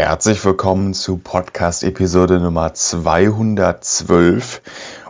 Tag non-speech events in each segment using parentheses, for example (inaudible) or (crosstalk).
Herzlich willkommen zu Podcast-Episode Nummer 212.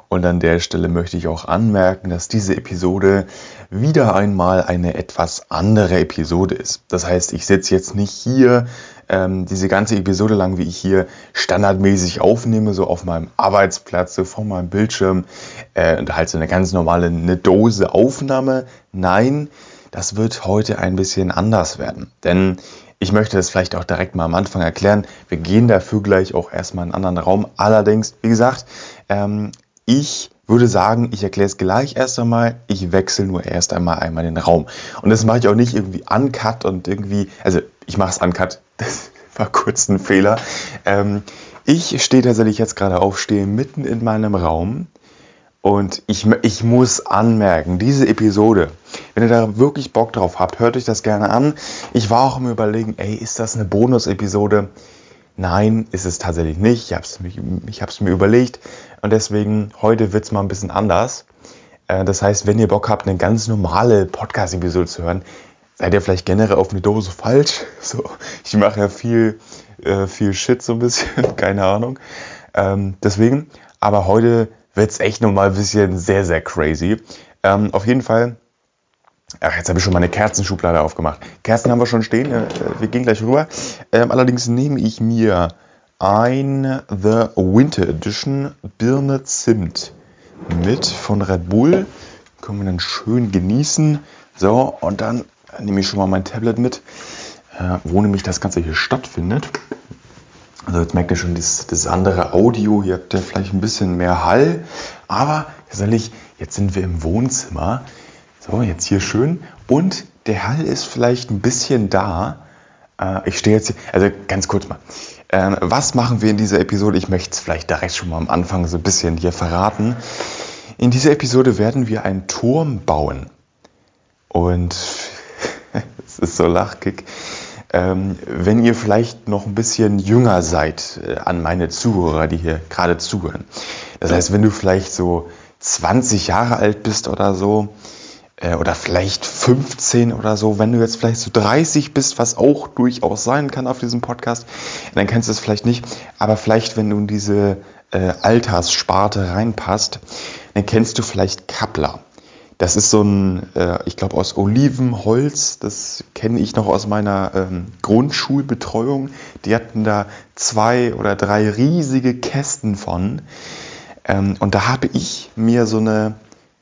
Und an der Stelle möchte ich auch anmerken, dass diese Episode wieder einmal eine etwas andere Episode ist. Das heißt, ich sitze jetzt nicht hier ähm, diese ganze Episode lang, wie ich hier standardmäßig aufnehme, so auf meinem Arbeitsplatz, so vor meinem Bildschirm äh, und halt so eine ganz normale eine Dose Aufnahme. Nein, das wird heute ein bisschen anders werden. Denn ich möchte das vielleicht auch direkt mal am Anfang erklären. Wir gehen dafür gleich auch erstmal in einen anderen Raum. Allerdings, wie gesagt, ähm, ich würde sagen, ich erkläre es gleich erst einmal. Ich wechsle nur erst einmal einmal den Raum. Und das mache ich auch nicht irgendwie uncut und irgendwie, also ich mache es uncut. (laughs) Das war kurz ein Fehler. Ähm, ich stehe tatsächlich jetzt gerade auf, stehe mitten in meinem Raum und ich, ich muss anmerken, diese Episode, wenn ihr da wirklich Bock drauf habt, hört euch das gerne an. Ich war auch im Überlegen, ey, ist das eine Bonus-Episode? Nein, ist es tatsächlich nicht. Ich habe es ich mir überlegt und deswegen heute wird es mal ein bisschen anders. Äh, das heißt, wenn ihr Bock habt, eine ganz normale Podcast-Episode zu hören, seid ihr vielleicht generell auf eine Dose falsch. (laughs) So, ich mache ja viel, äh, viel Shit so ein bisschen, (laughs) keine Ahnung. Ähm, deswegen, aber heute wird es echt nochmal ein bisschen sehr, sehr crazy. Ähm, auf jeden Fall, ach, jetzt habe ich schon meine Kerzenschublade aufgemacht. Kerzen haben wir schon stehen, äh, wir gehen gleich rüber. Ähm, allerdings nehme ich mir ein The Winter Edition Birne Zimt mit von Red Bull. Können wir dann schön genießen. So, und dann nehme ich schon mal mein Tablet mit, äh, wo nämlich das Ganze hier stattfindet. Also jetzt merkt ihr schon das, das andere Audio, hier habt ihr vielleicht ein bisschen mehr Hall, aber tatsächlich, jetzt sind wir im Wohnzimmer. So, jetzt hier schön. Und der Hall ist vielleicht ein bisschen da. Äh, ich stehe jetzt hier, also ganz kurz mal. Ähm, was machen wir in dieser Episode? Ich möchte es vielleicht direkt schon mal am Anfang so ein bisschen hier verraten. In dieser Episode werden wir einen Turm bauen. Und (laughs) es ist so lachkick. Ähm, wenn ihr vielleicht noch ein bisschen jünger seid äh, an meine Zuhörer, die hier gerade zuhören. Das heißt, wenn du vielleicht so 20 Jahre alt bist oder so, äh, oder vielleicht 15 oder so, wenn du jetzt vielleicht so 30 bist, was auch durchaus sein kann auf diesem Podcast, dann kennst du es vielleicht nicht, aber vielleicht, wenn du in diese äh, Alterssparte reinpasst, dann kennst du vielleicht Kappler. Das ist so ein, äh, ich glaube, aus Olivenholz. Das kenne ich noch aus meiner ähm, Grundschulbetreuung. Die hatten da zwei oder drei riesige Kästen von. Ähm, und da habe ich mir so eine,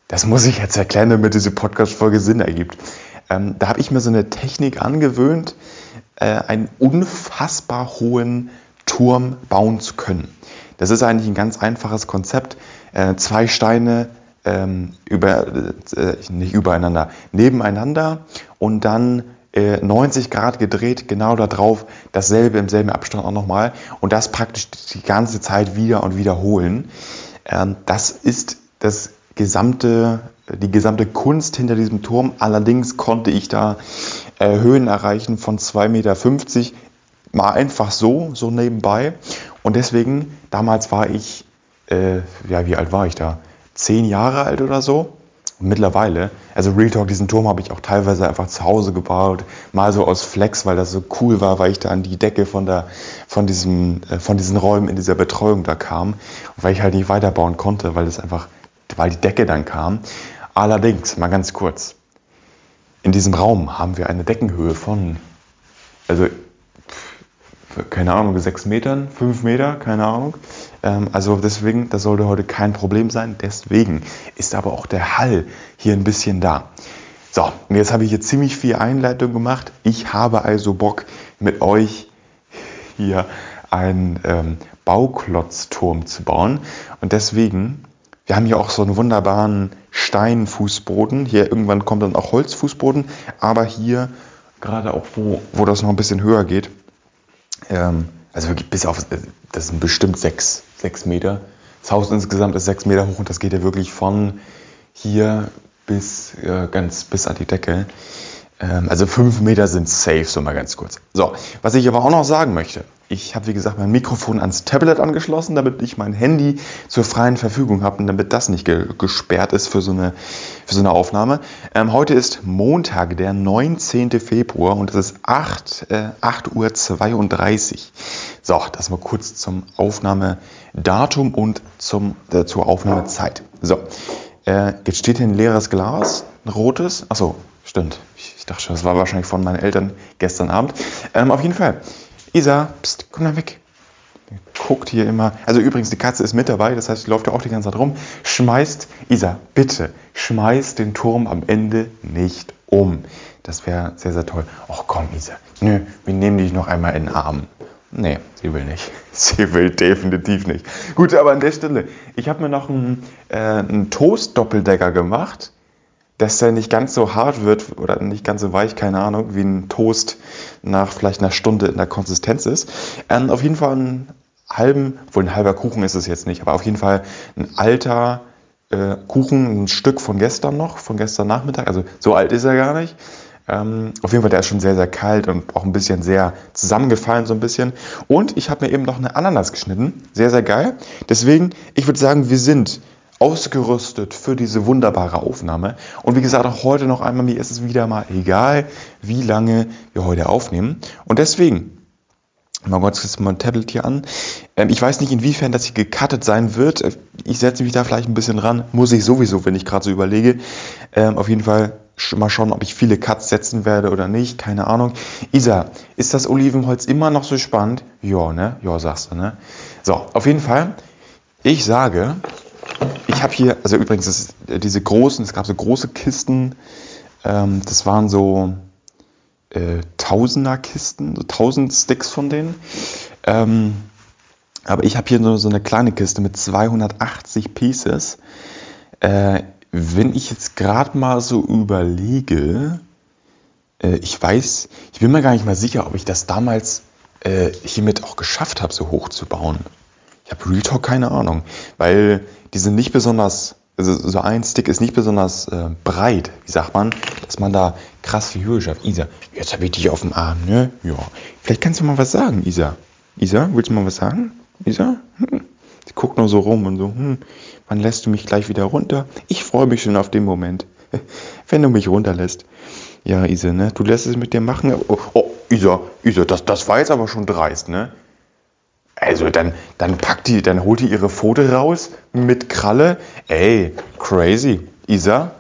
das muss ich jetzt erklären, damit diese Podcast-Folge Sinn ergibt. Ähm, da habe ich mir so eine Technik angewöhnt, äh, einen unfassbar hohen Turm bauen zu können. Das ist eigentlich ein ganz einfaches Konzept. Äh, zwei Steine ähm, über, äh, nicht übereinander, nebeneinander und dann äh, 90 Grad gedreht, genau da drauf, dasselbe im selben Abstand auch nochmal und das praktisch die ganze Zeit wieder und wiederholen. Ähm, das ist das gesamte, die gesamte Kunst hinter diesem Turm. Allerdings konnte ich da äh, Höhen erreichen von 2,50 Meter, mal einfach so, so nebenbei. Und deswegen, damals war ich, äh, ja, wie alt war ich da? Zehn Jahre alt oder so. Und mittlerweile, also Real Talk, diesen Turm habe ich auch teilweise einfach zu Hause gebaut, mal so aus Flex, weil das so cool war, weil ich da an die Decke von, der, von, diesem, äh, von diesen Räumen in dieser Betreuung da kam weil ich halt nicht weiterbauen konnte, weil das einfach, weil die Decke dann kam. Allerdings, mal ganz kurz, in diesem Raum haben wir eine Deckenhöhe von, also keine Ahnung, sechs Metern, fünf Meter, keine Ahnung. Ähm, also deswegen, das sollte heute kein Problem sein. Deswegen ist aber auch der Hall hier ein bisschen da. So, und jetzt habe ich hier ziemlich viel Einleitung gemacht. Ich habe also Bock mit euch hier einen ähm, Bauklotzturm zu bauen. Und deswegen, wir haben hier auch so einen wunderbaren Steinfußboden. Hier irgendwann kommt dann auch Holzfußboden. Aber hier, gerade auch wo, wo das noch ein bisschen höher geht, ähm, also wirklich bis auf, das sind bestimmt sechs, sechs Meter. Das Haus insgesamt ist sechs Meter hoch und das geht ja wirklich von hier bis äh, ganz bis an die Decke. Ähm, also fünf Meter sind safe, so mal ganz kurz. So, was ich aber auch noch sagen möchte, ich habe wie gesagt mein Mikrofon ans Tablet angeschlossen, damit ich mein Handy zur freien Verfügung habe und damit das nicht ge gesperrt ist für so eine, für so eine Aufnahme. Ähm, heute ist Montag, der 19. Februar und es ist 8, äh, 8.32 Uhr. So, das mal kurz zum Aufnahmedatum und zum, äh, zur Aufnahmezeit. So, äh, jetzt steht hier ein leeres Glas, ein rotes. Achso, stimmt. Ich, ich, dachte schon, das war wahrscheinlich von meinen Eltern gestern Abend. Ähm, auf jeden Fall. Isa, pst, komm da weg. Guckt hier immer. Also übrigens, die Katze ist mit dabei, das heißt, die läuft ja auch die ganze Zeit rum. Schmeißt, Isa, bitte, schmeißt den Turm am Ende nicht um. Das wäre sehr, sehr toll. Ach komm, Isa. Nö, wir nehmen dich noch einmal in den Arm. Nee, sie will nicht. (laughs) Sie will definitiv nicht. Gut, aber an der Stelle, ich habe mir noch einen, äh, Toast-Doppeldecker gemacht, dass der nicht ganz so hart wird oder nicht ganz so weich, keine Ahnung, wie ein Toast nach vielleicht einer Stunde in der Konsistenz ist. Ähm, auf jeden Fall einen halben, wohl ein halber Kuchen ist es jetzt nicht, aber auf jeden Fall ein alter äh, Kuchen, ein Stück von gestern noch, von gestern Nachmittag. Also so alt ist er gar nicht. Ähm, auf jeden Fall, der ist schon sehr, sehr kalt und auch ein bisschen sehr zusammengefallen, so ein bisschen. Und ich habe mir eben noch eine Ananas geschnitten. Sehr, sehr geil. Deswegen, ich würde sagen, wir sind ausgerüstet für diese wunderbare Aufnahme. Und wie gesagt, auch heute noch einmal, mir ist es wieder mal egal, wie lange wir heute aufnehmen. Und deswegen, mal kurz jetzt mal ein Tablet hier an. Ähm, ich weiß nicht, inwiefern das hier gecuttet sein wird. Ich setze mich da vielleicht ein bisschen ran. Muss ich sowieso, wenn ich gerade so überlege. Ähm, auf jeden Fall mal schauen, ob ich viele Cuts setzen werde oder nicht. Keine Ahnung. Isa, ist das Olivenholz immer noch so spannend? Ja, ne? Ja, sagst du, ne? So, auf jeden Fall. Ich sage, ich habe hier, also übrigens, das, diese großen, es gab so große Kisten. Ähm, das waren so äh, Tausender-Kisten, so tausend Sticks von denen. Ähm, aber ich habe hier nur so eine kleine Kiste mit 280 Pieces. Äh, wenn ich jetzt gerade mal so überlege, äh, ich weiß, ich bin mir gar nicht mal sicher, ob ich das damals äh, hiermit auch geschafft habe, so hoch zu bauen. Ich habe Real Talk keine Ahnung, weil die sind nicht besonders, also so ein Stick ist nicht besonders äh, breit, wie sagt man, dass man da krass viel Höhe schafft. Isa, jetzt habe ich dich auf dem Arm, ne? Ja. Vielleicht kannst du mal was sagen, Isa. Isa, willst du mal was sagen? Isa? Hm. Sie guckt nur so rum und so, hm, wann lässt du mich gleich wieder runter? Ich freue mich schon auf den Moment, (laughs) wenn du mich runterlässt. Ja, Isa, ne? Du lässt es mit dir machen. Oh, oh Isa, Isa, das, das war jetzt aber schon dreist, ne? Also dann, dann packt die, dann holt die ihre Pfote raus mit Kralle. Ey, crazy. Isa,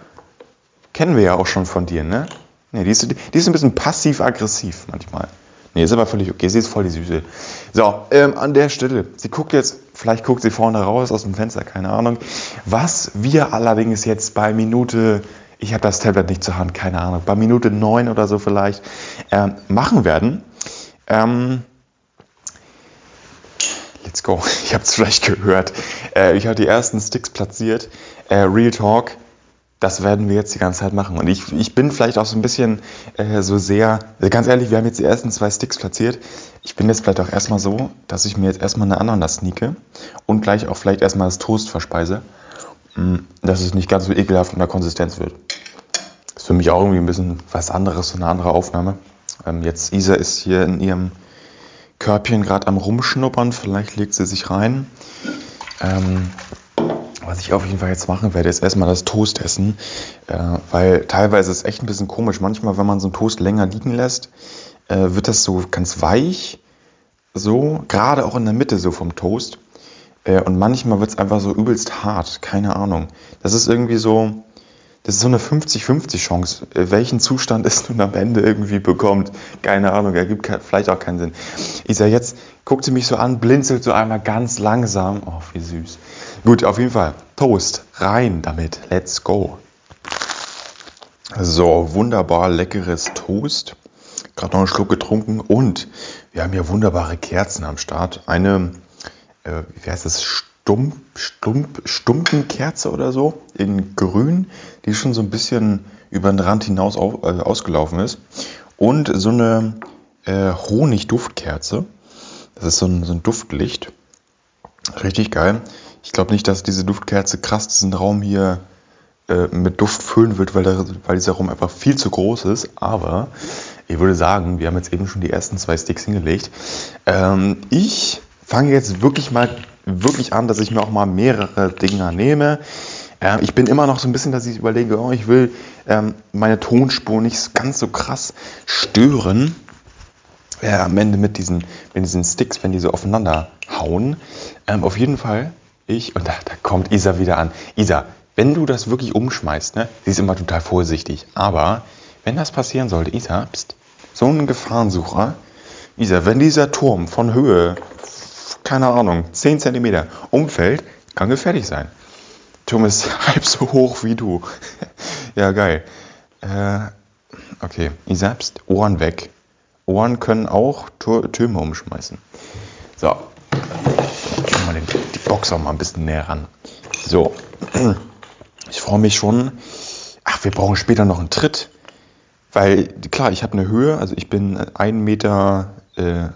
kennen wir ja auch schon von dir, ne? Ne, die ist, die ist ein bisschen passiv-aggressiv manchmal. Nee, ist aber völlig okay. Sie ist voll die Süße. So, ähm, an der Stelle. Sie guckt jetzt, vielleicht guckt sie vorne raus aus dem Fenster, keine Ahnung. Was wir allerdings jetzt bei Minute, ich habe das Tablet nicht zur Hand, keine Ahnung, bei Minute 9 oder so vielleicht, ähm, machen werden. Ähm, let's go. (laughs) Ich habe es vielleicht gehört. Äh, ich habe die ersten Sticks platziert. Äh, Real Talk das werden wir jetzt die ganze Zeit machen. Und ich, ich bin vielleicht auch so ein bisschen äh, so sehr, also ganz ehrlich, wir haben jetzt die ersten zwei Sticks platziert. Ich bin jetzt vielleicht auch erstmal so, dass ich mir jetzt erstmal eine Ananas sneake und gleich auch vielleicht erstmal das Toast verspeise, mm, dass es nicht ganz so ekelhaft in der Konsistenz wird. Ist für mich auch irgendwie ein bisschen was anderes, so eine andere Aufnahme. Ähm, jetzt Isa ist hier in ihrem Körbchen gerade am Rumschnuppern, vielleicht legt sie sich rein. Ähm, was ich auf jeden Fall jetzt machen werde, ist erstmal das Toast essen, äh, weil teilweise ist es echt ein bisschen komisch. Manchmal, wenn man so einen Toast länger liegen lässt, äh, wird das so ganz weich, so, gerade auch in der Mitte so vom Toast. Äh, und manchmal wird es einfach so übelst hart, keine Ahnung. Das ist irgendwie so, das ist so eine 50-50 Chance, äh, welchen Zustand es nun am Ende irgendwie bekommt. Keine Ahnung, ergibt vielleicht auch keinen Sinn. Ich sage jetzt, guckt sie mich so an, blinzelt so einmal ganz langsam. Oh, wie süß. Gut, auf jeden Fall. Toast, rein damit. Let's go. So, wunderbar leckeres Toast. Gerade noch einen Schluck getrunken und wir haben hier wunderbare Kerzen am Start. Eine, äh, wie heißt das, Stump, Stump, Stumpenkerze oder so in grün, die schon so ein bisschen über den Rand hinaus auf, äh, ausgelaufen ist. Und so eine äh, Honigduftkerze. Das ist so ein, so ein Duftlicht. Richtig geil. Ich glaube nicht, dass diese Duftkerze krass diesen Raum hier äh, mit Duft füllen wird, weil, der, weil dieser Raum einfach viel zu groß ist. Aber ich würde sagen, wir haben jetzt eben schon die ersten zwei Sticks hingelegt. Ähm, ich fange jetzt wirklich mal wirklich an, dass ich mir auch mal mehrere Dinger nehme. Ähm, ich bin immer noch so ein bisschen, dass ich überlege, oh, ich will ähm, meine Tonspur nicht ganz so krass stören. ja, am Ende mit diesen, mit diesen Sticks, wenn die so aufeinander hauen. Ähm, auf jeden Fall, ich, und da, da kommt Isa wieder an. Isa, wenn du das wirklich umschmeißt, ne, sie ist immer total vorsichtig, aber wenn das passieren sollte, Isa, bist so ein Gefahrensucher, Isa, wenn dieser Turm von Höhe, keine Ahnung, 10 cm umfällt, kann gefährlich sein. Turm (laughs) ist halb so hoch wie du. (laughs) ja, geil. Äh, okay, Isa, bist Ohren weg. Ohren können auch Türme umschmeißen. So, ich mal den, die Box auch mal ein bisschen näher ran. So, (clears throat) ich freue mich schon. Ach, wir brauchen später noch einen Tritt. Weil, klar, ich habe eine Höhe, also ich bin 1,89 Meter äh,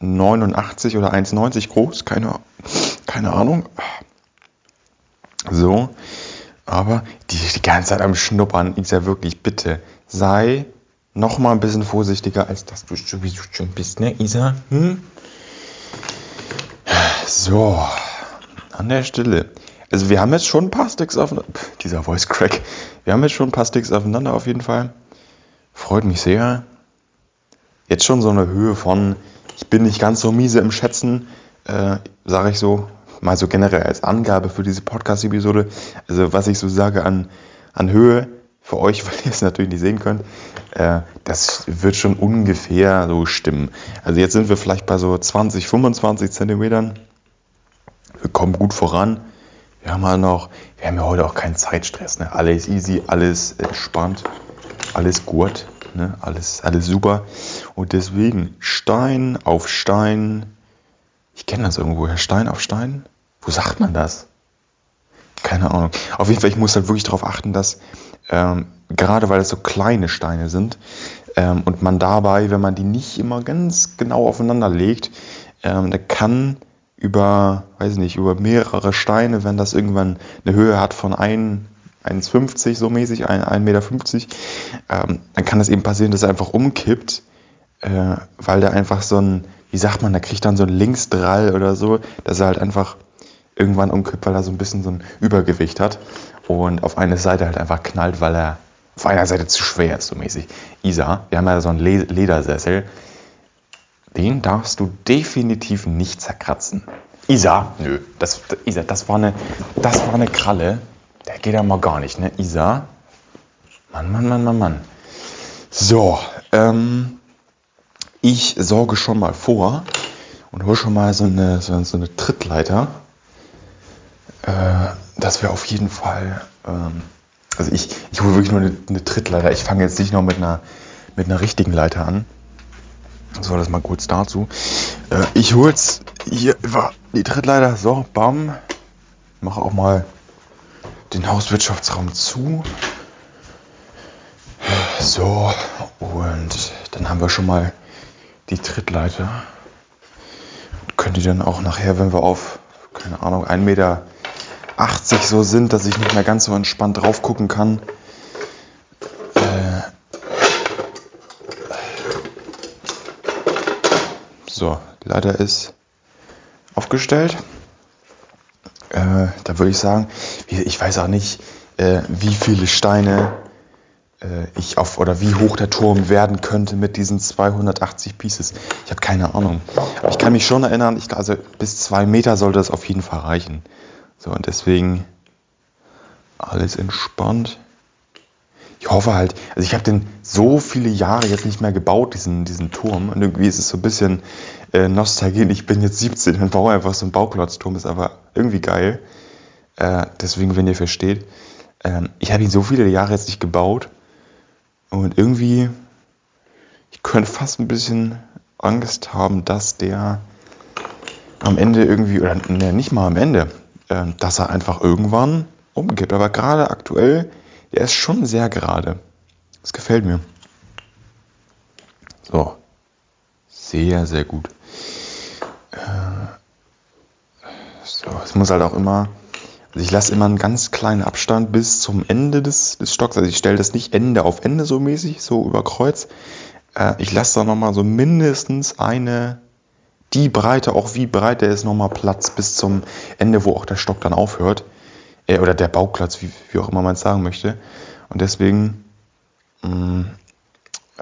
89 oder 1,90 groß, keine, keine Ahnung. So, aber die, die ganze Zeit am Schnuppern ist ja wirklich, bitte, sei noch mal ein bisschen vorsichtiger, als dass du schon bist, ne, Isa? Hm? So, an der Stelle. Also wir haben jetzt schon ein paar Sticks aufeinander. Dieser Voice Crack. Wir haben jetzt schon ein paar Sticks aufeinander auf jeden Fall. Freut mich sehr. Jetzt schon so eine Höhe von, ich bin nicht ganz so miese im Schätzen, äh, sage ich so, mal so generell als Angabe für diese Podcast-Episode. Also was ich so sage an, an Höhe, für euch, (laughs) weil ihr es natürlich nicht sehen könnt, äh, das wird schon ungefähr so stimmen. Also jetzt sind wir vielleicht bei so 20, 25 Zentimetern. Wir kommen gut voran. Wir haben halt noch, wir haben ja heute auch keinen Zeitstress. Ne? Alles easy, alles entspannt, alles gut, ne? alles, alles super. Und deswegen Stein auf Stein. Ich kenne das irgendwo, Stein auf Stein. Wo sagt man das? Keine Ahnung. Auf jeden Fall, ich muss halt wirklich darauf achten, dass ähm, gerade weil es so kleine Steine sind ähm, und man dabei, wenn man die nicht immer ganz genau aufeinander legt, ähm, da kann über, weiß nicht, über mehrere Steine, wenn das irgendwann eine Höhe hat von 1,50 so mäßig, 1,50 Meter, ähm, dann kann es eben passieren, dass er einfach umkippt, äh, weil der einfach so ein, wie sagt man, der kriegt dann so ein Linksdrall oder so, dass er halt einfach irgendwann umkippt, weil er so ein bisschen so ein Übergewicht hat und auf eine Seite halt einfach knallt, weil er auf einer Seite zu schwer ist, so mäßig. Isa, wir haben ja so einen Ledersessel, den darfst du definitiv nicht zerkratzen. Isa, nö, das, Isa, das war eine, das war eine Kralle, der geht ja mal gar nicht, ne? Isa, Mann, Mann, Mann, Mann, Mann. So, ähm, ich sorge schon mal vor und hole schon mal so eine, so, so eine Trittleiter äh, dass wir auf jeden Fall, ähm, also ich, ich hole wirklich nur eine, eine Trittleiter. Ich fange jetzt nicht noch mit einer, mit einer richtigen Leiter an. So, das mal kurz dazu. Äh, ich hole jetzt hier über die Trittleiter. So, bam. Mache auch mal den Hauswirtschaftsraum zu. So, und dann haben wir schon mal die Trittleiter. Könnt ihr dann auch nachher, wenn wir auf, keine Ahnung, 1 Meter 80 so sind, dass ich nicht mehr ganz so entspannt drauf gucken kann. Äh so, die Leiter ist aufgestellt. Äh, da würde ich sagen, ich weiß auch nicht, äh, wie viele Steine äh, ich auf oder wie hoch der Turm werden könnte mit diesen 280 Pieces. Ich habe keine Ahnung. Aber ich kann mich schon erinnern, ich, also bis zwei Meter sollte das auf jeden Fall reichen. So, und deswegen alles entspannt. Ich hoffe halt, also ich habe den so viele Jahre jetzt nicht mehr gebaut, diesen, diesen Turm. Und irgendwie ist es so ein bisschen äh, Nostalgie. Ich bin jetzt 17 und baue einfach so einen Bauklotzturm, ist aber irgendwie geil. Äh, deswegen, wenn ihr versteht, äh, ich habe ihn so viele Jahre jetzt nicht gebaut. Und irgendwie, ich könnte fast ein bisschen Angst haben, dass der am Ende irgendwie, oder ne, nicht mal am Ende, ähm, dass er einfach irgendwann umgibt. Aber gerade aktuell, der ist schon sehr gerade. Das gefällt mir. So. Sehr, sehr gut. Äh, so, es muss halt auch immer, also ich lasse immer einen ganz kleinen Abstand bis zum Ende des, des Stocks. Also ich stelle das nicht Ende auf Ende so mäßig, so über Kreuz. Äh, ich lasse da nochmal so mindestens eine die Breite, auch wie breit der ist, nochmal Platz bis zum Ende, wo auch der Stock dann aufhört. Äh, oder der Bauplatz, wie, wie auch immer man es sagen möchte. Und deswegen, mh, mm,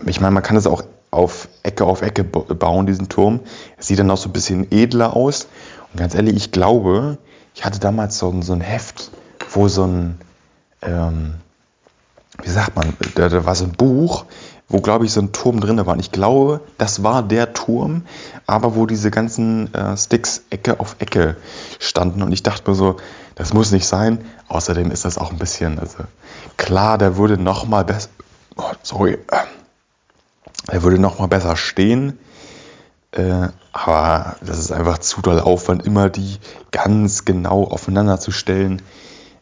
ich meine, man kann es auch auf Ecke auf Ecke bauen, diesen Turm. Er sieht dann auch so ein bisschen edler aus. Und ganz ehrlich, ich glaube, ich hatte damals so, so ein Heft, wo so ein, ähm, wie sagt man, da, da war so ein Buch, wo, glaube ich, so ein Turm drin war. Und ich glaube, das war der Turm, aber wo diese ganzen äh, Sticks Ecke auf Ecke standen. Und ich dachte mir so, das muss nicht sein. Außerdem ist das auch ein bisschen, also klar, der würde noch mal besser, oh, sorry, der würde noch mal besser stehen. Äh, aber das ist einfach zu doll Aufwand, immer die ganz genau aufeinander zu stellen.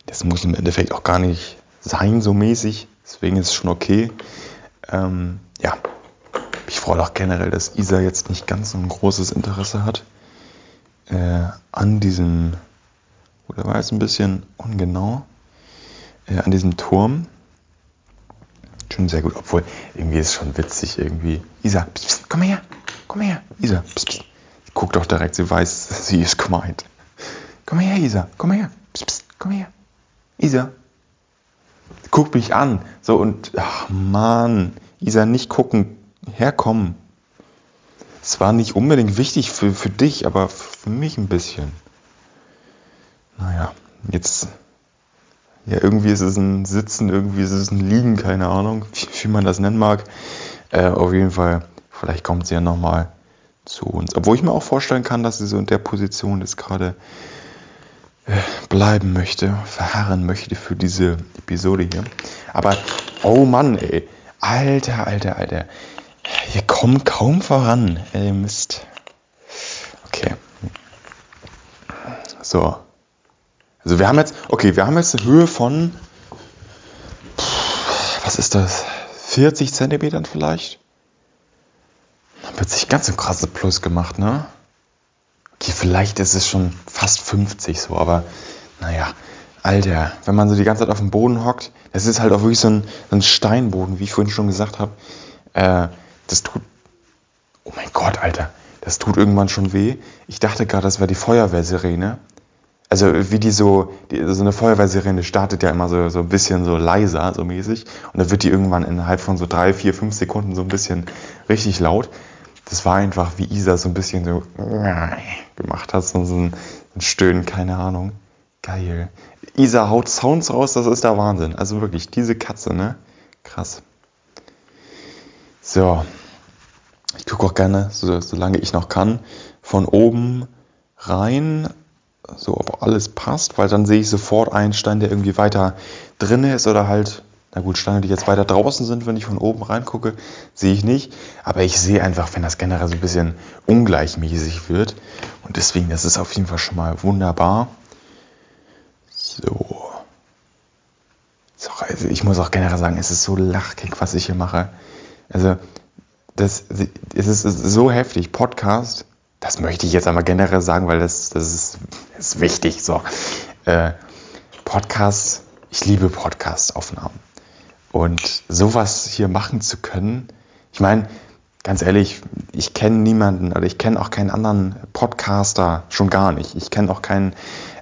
Das muss im Endeffekt auch gar nicht sein, so mäßig. Deswegen ist es schon okay. Ähm, ja, ich freue auch generell, dass Isa jetzt nicht ganz so ein großes Interesse hat äh, an diesem, oder war jetzt ein bisschen ungenau, äh, an diesem Turm. Schon sehr gut, obwohl irgendwie ist es schon witzig irgendwie. Isa, pst, pst, komm her, komm her, Isa, pst, pst. Guck doch direkt, sie weiß, (laughs) sie ist gemeint. Komm her, Isa, komm her, pst, pst, komm her, Isa, guck mich an. So und, ach Mann, Isa, nicht gucken, herkommen. Es war nicht unbedingt wichtig für, für dich, aber für mich ein bisschen. Naja, jetzt, ja, irgendwie ist es ein Sitzen, irgendwie ist es ein Liegen, keine Ahnung, (laughs) wie, wie man das nennen mag. Äh, auf jeden Fall, vielleicht kommt sie ja nochmal zu uns. Obwohl ich mir auch vorstellen kann, dass sie so in der Position ist gerade bleiben möchte, verharren möchte für diese Episode hier. Aber, oh Mann, ey. Alter, alter, alter. Hier kommt kaum voran. Ey, Mist. Okay. So. Also wir haben jetzt, okay, wir haben jetzt eine Höhe von, was ist das? 40 Zentimetern vielleicht? Dann wird sich ganz ein krasses Plus gemacht, ne? Vielleicht ist es schon fast 50 so, aber naja, Alter, wenn man so die ganze Zeit auf dem Boden hockt, das ist halt auch wirklich so ein, so ein Steinboden, wie ich vorhin schon gesagt habe. Äh, das tut. Oh mein Gott, Alter, das tut irgendwann schon weh. Ich dachte gerade, das wäre die Feuerwehrsirene. Also wie die so, die, so eine Feuerwehrsirene startet ja immer so, so ein bisschen so leiser, so mäßig. Und dann wird die irgendwann innerhalb von so drei, vier, fünf Sekunden so ein bisschen richtig laut das war einfach, wie Isa so ein bisschen so gemacht hat, so ein, ein Stöhnen, keine Ahnung. Geil. Isa haut Sounds raus, das ist der Wahnsinn. Also wirklich, diese Katze, ne? Krass. So. Ich gucke auch gerne, so, solange ich noch kann, von oben rein, so ob alles passt, weil dann sehe ich sofort einen Stein, der irgendwie weiter drin ist oder halt na gut, Steine, die jetzt weiter draußen sind, wenn ich von oben reingucke, sehe ich nicht. Aber ich sehe einfach, wenn das generell so ein bisschen ungleichmäßig wird. Und deswegen, das ist auf jeden Fall schon mal wunderbar. So. so also ich muss auch generell sagen, es ist so lachkick, was ich hier mache. Also, das, es ist so heftig. Podcast, das möchte ich jetzt einmal generell sagen, weil das, das, ist, das ist wichtig. So. Äh, Podcasts, ich liebe Podcast-Aufnahmen. Und sowas hier machen zu können, ich meine, ganz ehrlich, ich kenne niemanden oder ich kenne auch keinen anderen Podcaster, schon gar nicht. Ich kenne auch keinen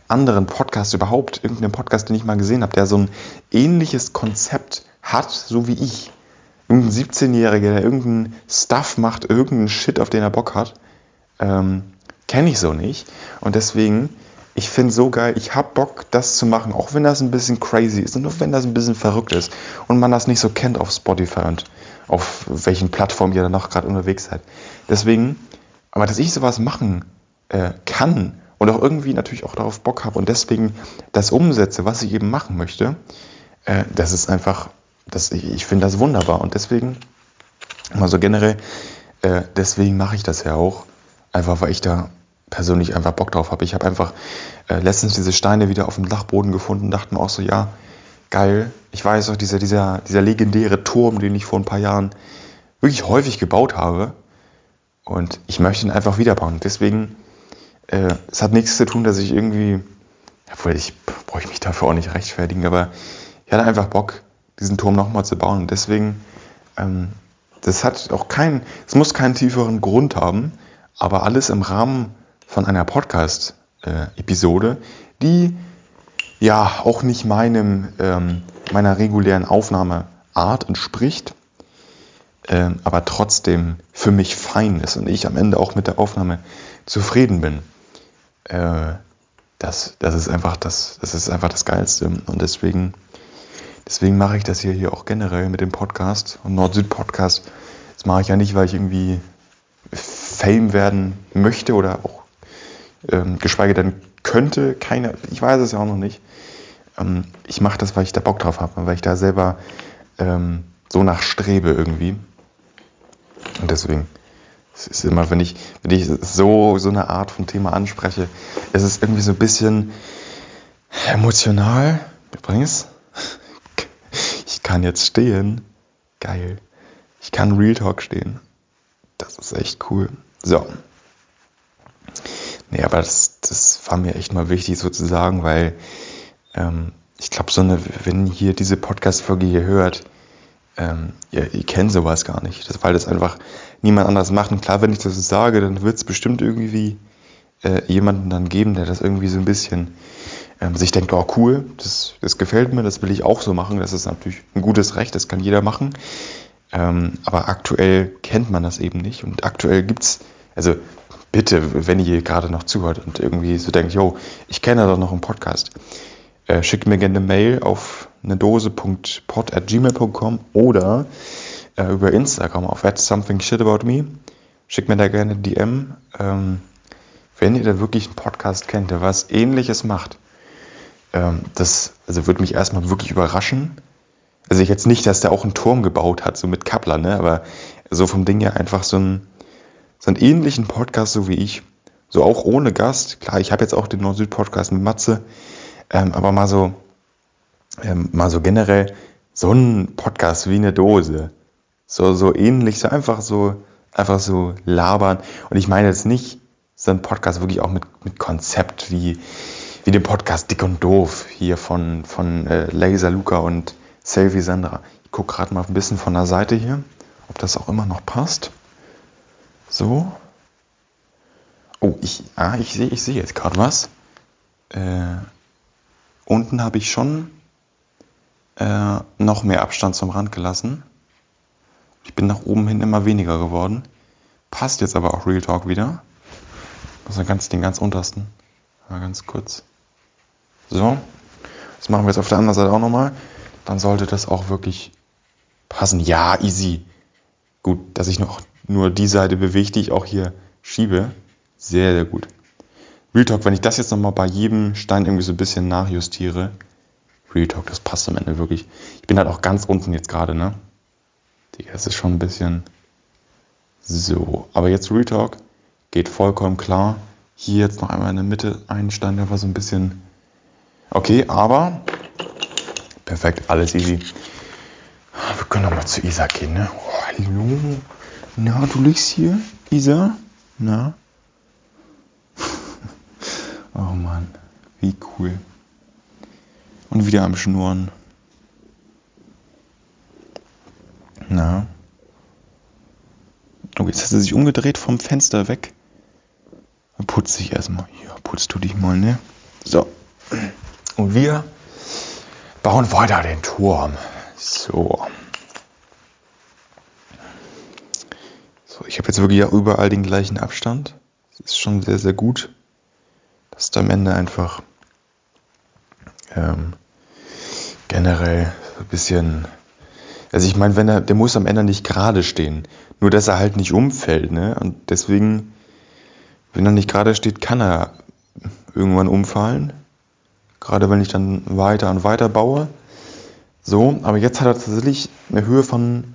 anderen Podcast überhaupt, irgendeinen Podcast, den ich mal gesehen habe, der so ein ähnliches Konzept hat, so wie ich. Irgendein 17-Jähriger, der irgendeinen Stuff macht, irgendeinen Shit, auf den er Bock hat, ähm, kenne ich so nicht. Und deswegen ich finde so geil, ich habe Bock, das zu machen, auch wenn das ein bisschen crazy ist und auch wenn das ein bisschen verrückt ist und man das nicht so kennt auf Spotify und auf welchen Plattformen ihr dann noch gerade unterwegs seid. Deswegen, aber dass ich sowas machen äh, kann und auch irgendwie natürlich auch darauf Bock habe und deswegen das umsetze, was ich eben machen möchte, äh, das ist einfach, das, ich, ich finde das wunderbar und deswegen, also generell, äh, deswegen mache ich das ja auch, einfach weil ich da persönlich einfach Bock drauf habe. Ich habe einfach äh, letztens diese Steine wieder auf dem Dachboden gefunden, dachte mir auch so, ja, geil. Ich weiß auch, dieser, dieser, dieser legendäre Turm, den ich vor ein paar Jahren wirklich häufig gebaut habe. Und ich möchte ihn einfach wieder bauen. Deswegen, äh, es hat nichts zu tun, dass ich irgendwie, obwohl ich brauche mich dafür auch nicht rechtfertigen, aber ich hatte einfach Bock, diesen Turm nochmal zu bauen. Und deswegen, ähm, das hat auch keinen, es muss keinen tieferen Grund haben, aber alles im Rahmen von einer Podcast-Episode, die ja auch nicht meinem, ähm, meiner regulären Aufnahmeart entspricht. äh, aber trotzdem für mich fein ist und ich am Ende auch mit der Aufnahme zufrieden bin. Äh, das, das ist einfach das, das ist einfach das Geilste. Und deswegen, deswegen mache ich das hier, hier auch generell mit dem Podcast und Nord-Süd-Podcast. Das mache ich ja nicht, weil ich irgendwie Fame werden möchte oder auch ähm, geschweige denn könnte, keine, ich weiß es ja auch noch nicht. Ähm, ich mache das, weil ich da Bock drauf habe, weil ich da selber ähm, so nachstrebe irgendwie. Und deswegen, es ist immer, wenn ich, wenn ich so, so eine Art von Thema anspreche, es ist irgendwie so ein bisschen emotional. Übrigens, ich kann jetzt stehen. Geil. Ich kann Real Talk stehen. Das ist echt cool. So. Nee, aber das, das war mir echt mal wichtig sozusagen, weil ähm, ich glaube, so eine, wenn ihr diese Podcast-Folge hier hört, ähm, ihr, ihr kennt sowas gar nicht. Das, weil das einfach niemand anders macht. Und klar, wenn ich das sage, dann wird es bestimmt irgendwie äh, jemanden dann geben, der das irgendwie so ein bisschen ähm, sich denkt, oh cool, das, das gefällt mir, das will ich auch so machen. Das ist natürlich ein gutes Recht, das kann jeder machen. Ähm, aber aktuell kennt man das eben nicht. Und aktuell gibt es, also bitte, wenn ihr gerade noch zuhört und irgendwie so denkt, yo, ich kenne doch noch einen Podcast, äh, schickt mir gerne eine Mail auf eine Dose.pod.gmail.com oder äh, über Instagram auf at something shit about me. Schickt mir da gerne DM. Ähm, wenn ihr da wirklich einen Podcast kennt, der was ähnliches macht, ähm, das also würde mich erstmal wirklich überraschen. Also jetzt nicht, dass der auch einen Turm gebaut hat, so mit Kappler, ne? aber so vom Ding her einfach so, ein, so einen ähnlichen Podcast, so wie ich. So auch ohne Gast. Klar, ich habe jetzt auch den Nord-Süd-Podcast mit Matze, ähm, aber mal so, ähm, mal so generell so ein Podcast wie eine Dose. So, so ähnlich, so einfach so, einfach so labern. Und ich meine jetzt nicht so ein Podcast wirklich auch mit, mit Konzept wie, wie den Podcast Dick und Doof hier von, von äh, Laser Luca und Selfie Sandra. Ich gucke gerade mal ein bisschen von der Seite hier, ob das auch immer noch passt. So. Oh, ich, ah, ich sehe ich seh jetzt gerade was. Äh, unten habe ich schon äh, noch mehr Abstand zum Rand gelassen. Ich bin nach oben hin immer weniger geworden. Passt jetzt aber auch Real Talk wieder. Also ganz, den ganz untersten. Mal ganz kurz. So. Das machen wir jetzt auf der anderen Seite auch nochmal. Dann sollte das auch wirklich passen. Ja, easy. Gut, dass ich noch nur die Seite bewege, die ich auch hier schiebe. Sehr, sehr gut. Real Talk, wenn ich das jetzt nochmal bei jedem Stein irgendwie so ein bisschen nachjustiere. Real Talk, das passt am Ende wirklich. Ich bin halt auch ganz unten jetzt gerade, ne? Das ist schon ein bisschen so. Aber jetzt Real Talk geht vollkommen klar. Hier jetzt noch einmal in der Mitte ein Stein, der war so ein bisschen okay, aber perfekt, alles easy. Wir können noch mal zu Isa gehen, ne? Oh, hallo. Na, du liegst hier, Isa? Na? (laughs) oh Mann, wie cool. Und wieder am Schnurren. Na? Oh, jetzt hat er sich umgedreht vom Fenster weg. Putz dich erstmal. Ja, putzt du dich mal, ne? So. Und wir bauen weiter den Turm. So. So, ich habe jetzt wirklich auch überall den gleichen Abstand. Das ist schon sehr, sehr gut. Das ist am Ende einfach ähm, generell ein bisschen also ich meine, wenn er, der muss am Ende nicht gerade stehen. Nur dass er halt nicht umfällt, ne? Und deswegen, wenn er nicht gerade steht, kann er irgendwann umfallen. Gerade wenn ich dann weiter und weiter baue. So, aber jetzt hat er tatsächlich eine Höhe von.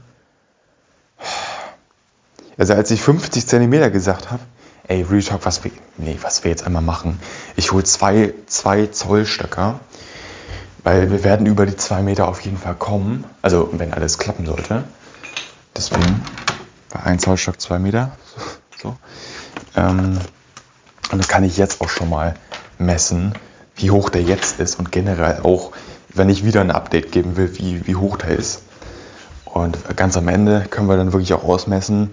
Also als ich 50 cm gesagt habe, ey, Real Talk, was wir, nee, was wir jetzt einmal machen. Ich hole zwei, zwei Zollstöcker weil wir werden über die zwei Meter auf jeden Fall kommen. Also wenn alles klappen sollte. Deswegen bei 1 Zollstock 2 Meter. (laughs) So. Ähm, und dann kann ich jetzt auch schon mal messen, wie hoch der jetzt ist und generell auch, wenn ich wieder ein Update geben will, wie, wie hoch der ist. Und ganz am Ende können wir dann wirklich auch ausmessen,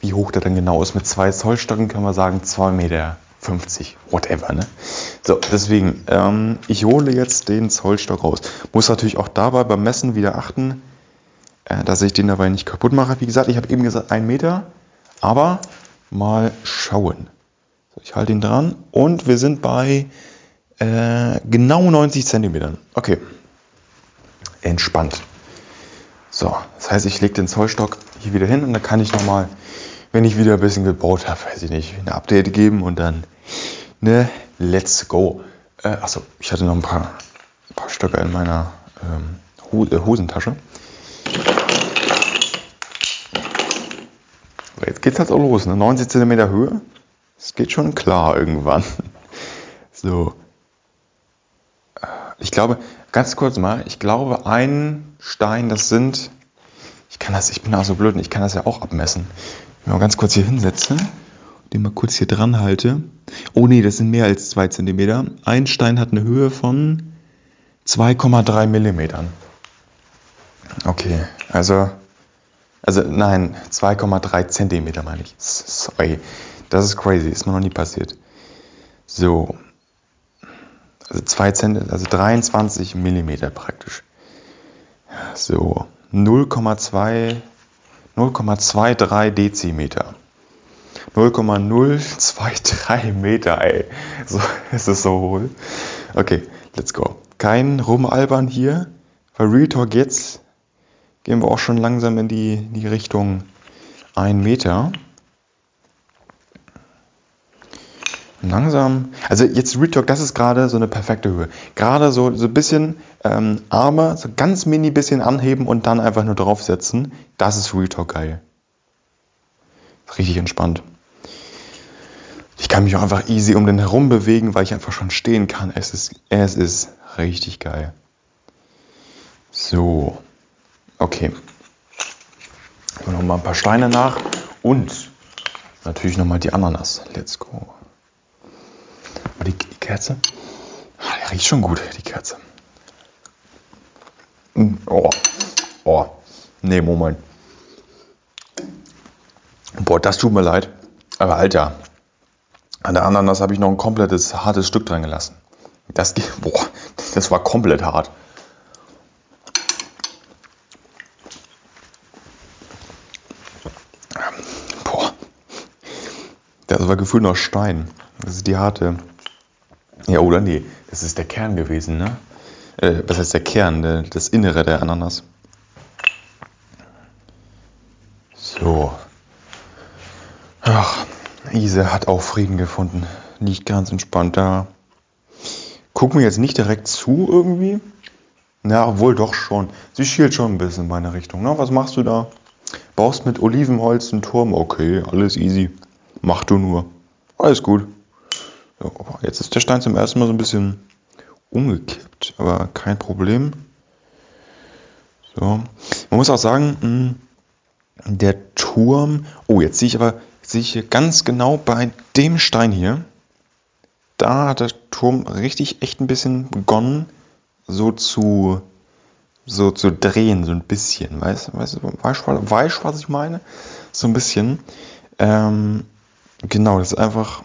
wie hoch der dann genau ist. Mit zwei Zollstöcken können wir sagen 2 Meter 50, whatever. Ne? So, deswegen, ähm, ich hole jetzt den Zollstock raus. Muss natürlich auch dabei beim Messen wieder achten, äh, dass ich den dabei nicht kaputt mache. Wie gesagt, ich habe eben gesagt, ein Meter, aber mal schauen. So, ich halte ihn dran und wir sind bei äh, genau 90 Zentimetern. Okay, entspannt. So, das heißt, ich lege den Zollstock hier wieder hin und dann kann ich nochmal, wenn ich wieder ein bisschen gebaut habe, weiß ich nicht, ein Update geben und dann, ne, let's go. Äh, achso, ich hatte noch ein paar, paar Stöcke in meiner ähm, äh, Hosentasche. Jetzt geht's halt auch los, ne? 90 cm Höhe. Es geht schon klar irgendwann. (laughs) So. Ich glaube, ganz kurz mal, ich glaube, ein Stein, das sind, ich kann das, ich bin auch so blöd, ich kann das ja auch abmessen. Wenn ich mal ganz kurz hier hinsetze, den mal kurz hier dran halte. Oh nee, das sind mehr als 2 cm. Ein Stein hat eine Höhe von 2,3 mm. Okay, also, also nein, 2,3 cm meine ich. Sorry, das ist crazy, ist mir noch nie passiert. So, also 2 cm, also 23 mm praktisch. So, 0,2, 0,23 Dezimeter. 0,023 (laughs) Meter, ey. So, es ist so hohl. Okay, let's go. Kein Rumalbern hier. Bei Real Talk jetzt gehen wir auch schon langsam in die, die Richtung 1 Meter. Langsam, also jetzt Real Talk, das ist gerade so eine perfekte Höhe. Gerade so, so ein bisschen ähm, Arme, so ganz mini bisschen anheben und dann einfach nur draufsetzen. Das ist Real Talk geil. Richtig entspannt. Ich kann mich auch einfach easy um den herum bewegen, weil ich einfach schon stehen kann. Es ist, es ist richtig geil. So, okay. Noch mal ein paar Steine nach und natürlich noch mal die Ananas. Let's go. Aber die, die Kerze, die riecht schon gut, die Kerze. Hm, oh, oh, nee, Moment. Boah, das tut mir leid. Aber Alter, an der Ananas habe ich noch ein komplettes hartes Stück dran gelassen. Das, (laughs) boah, das war komplett hart. Boah. Das war gefühlt noch Stein. Das ist die harte. Ja, oder nee, das ist der Kern gewesen, ne? Äh, was heißt der Kern? Der, das Innere der Ananas. So. Ach, Ise hat auch Frieden gefunden. Liegt ganz entspannt da. Guck mir jetzt nicht direkt zu irgendwie. Ja, wohl doch schon. Sie schielt schon ein bisschen in meine Richtung. Na, was machst du da? Baust mit Olivenholz einen Turm? Okay, alles easy. Mach du nur. Alles gut. So, jetzt ist der Stein zum ersten Mal so ein bisschen umgekippt, aber kein Problem. So. Man muss auch sagen, hm, der Turm. Oh, jetzt sehe ich aber sehe ich hier ganz genau bei dem Stein hier, da hat der Turm richtig echt ein bisschen begonnen, so zu, so zu drehen, so ein bisschen. Weißt du, weißt, weißt, weißt, was ich meine? So ein bisschen. Ähm, genau, das ist einfach,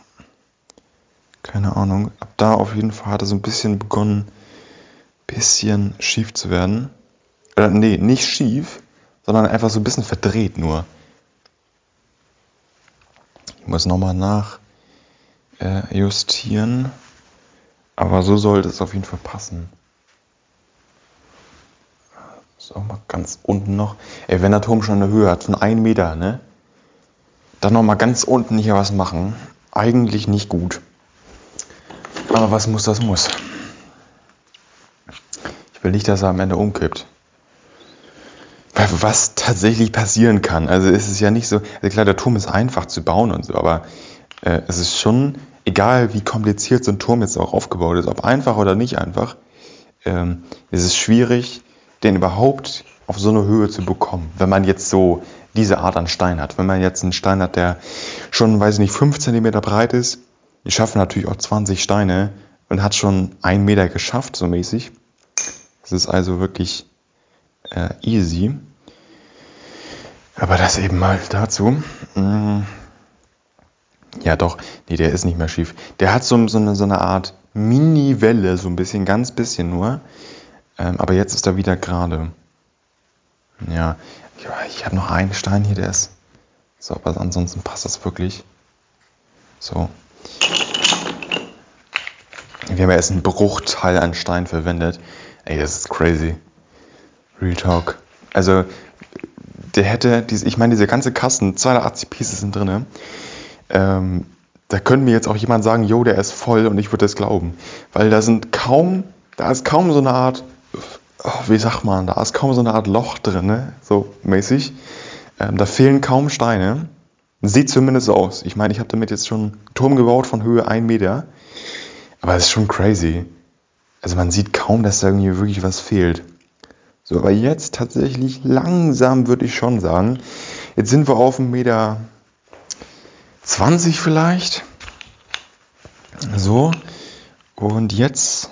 keine Ahnung, ab da auf jeden Fall hat er so ein bisschen begonnen, bisschen schief zu werden. Äh, nee, nicht schief, sondern einfach so ein bisschen verdreht nur. Ich muss nochmal nachjustieren. Äh, Aber so sollte es auf jeden Fall passen. So, mal ganz unten noch. Ey, wenn der Turm schon eine Höhe hat von 1 Meter, ne? Dann nochmal ganz unten hier was machen. Eigentlich nicht gut. Aber was muss, das muss. Ich will nicht, dass er am Ende umkippt was tatsächlich passieren kann. Also es ist ja nicht so, also klar, der Turm ist einfach zu bauen und so, aber äh, es ist schon, egal wie kompliziert so ein Turm jetzt auch aufgebaut ist, ob einfach oder nicht einfach, ähm, es ist schwierig, den überhaupt auf so eine Höhe zu bekommen, wenn man jetzt so diese Art an Stein hat. Wenn man jetzt einen Stein hat, der schon, weiß ich nicht, 5 cm breit ist, ich schaffe natürlich auch 20 Steine und hat schon einen Meter geschafft, so mäßig. Das ist also wirklich äh, easy. Aber das eben mal dazu. Mm. Ja, doch. Nee, der ist nicht mehr schief. Der hat so, so, eine, so eine Art Mini-Welle, so ein bisschen, ganz bisschen nur. Ähm, aber jetzt ist er wieder gerade. Ja, ich habe noch einen Stein hier, der ist. So, aber ansonsten passt das wirklich. So. Wir haben ja erst einen Bruchteil an Stein verwendet. Ey, das ist crazy. Real Talk. Also, der hätte, diese, ich meine, diese ganze Kasten, 280 Pieces sind drin. Ähm, da könnte mir jetzt auch jemand sagen, jo, der ist voll und ich würde das glauben. Weil da sind kaum, da ist kaum so eine Art, oh, wie sagt man, da ist kaum so eine Art Loch drin, so mäßig. Ähm, da fehlen kaum Steine. Sieht zumindest aus. Ich meine, ich habe damit jetzt schon einen Turm gebaut von Höhe 1 Meter. Aber es ist schon crazy. Also man sieht kaum, dass da irgendwie wirklich was fehlt. So, aber jetzt tatsächlich langsam würde ich schon sagen. Jetzt sind wir auf einem Meter 20 vielleicht. So. Und jetzt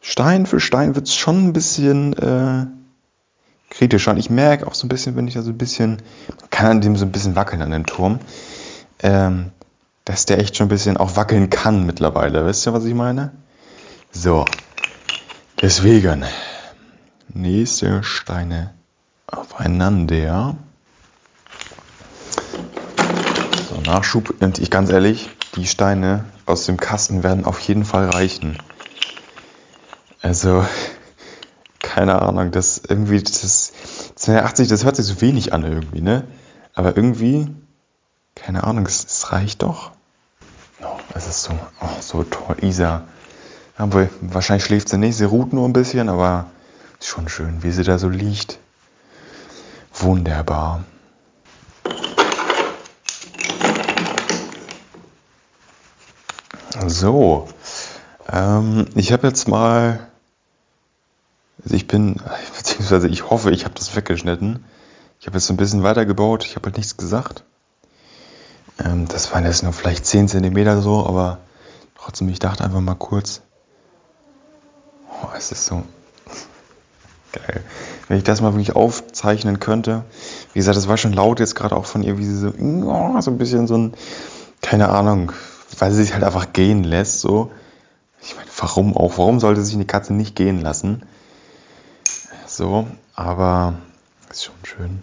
Stein für Stein wird es schon ein bisschen äh, kritischer. Und ich merke auch so ein bisschen, wenn ich da so ein bisschen, kann an dem so ein bisschen wackeln an dem Turm, ähm, dass der echt schon ein bisschen auch wackeln kann mittlerweile. Wisst ihr, was ich meine? So. Deswegen. Nächste Steine aufeinander. So, Nachschub. Und ich ganz ehrlich, die Steine aus dem Kasten werden auf jeden Fall reichen. Also, keine Ahnung, das irgendwie, das 280, das hört sich so wenig an irgendwie, ne? Aber irgendwie, keine Ahnung, es, es reicht doch. Oh, es ist so, oh, so toll. Isa. Aber wahrscheinlich schläft sie nicht, sie ruht nur ein bisschen, aber ist schon schön, wie sie da so liegt. Wunderbar. So, ähm, ich habe jetzt mal also ich bin, (laughs) beziehungsweise ich hoffe, ich habe das weggeschnitten. Ich habe jetzt ein bisschen weitergebaut, ich habe halt nichts gesagt. Ähm, das waren jetzt nur vielleicht 10 cm so, aber trotzdem, ich dachte einfach mal kurz. Oh, es ist so (laughs) geil. Wenn ich das mal wirklich aufzeichnen könnte. Wie gesagt, das war schon laut jetzt gerade auch von ihr, wie sie so, oh, so ein bisschen so ein, keine Ahnung, weil sie sich halt einfach gehen lässt, so. Ich meine, warum auch? Warum sollte sich eine Katze nicht gehen lassen? So, aber ist schon schön.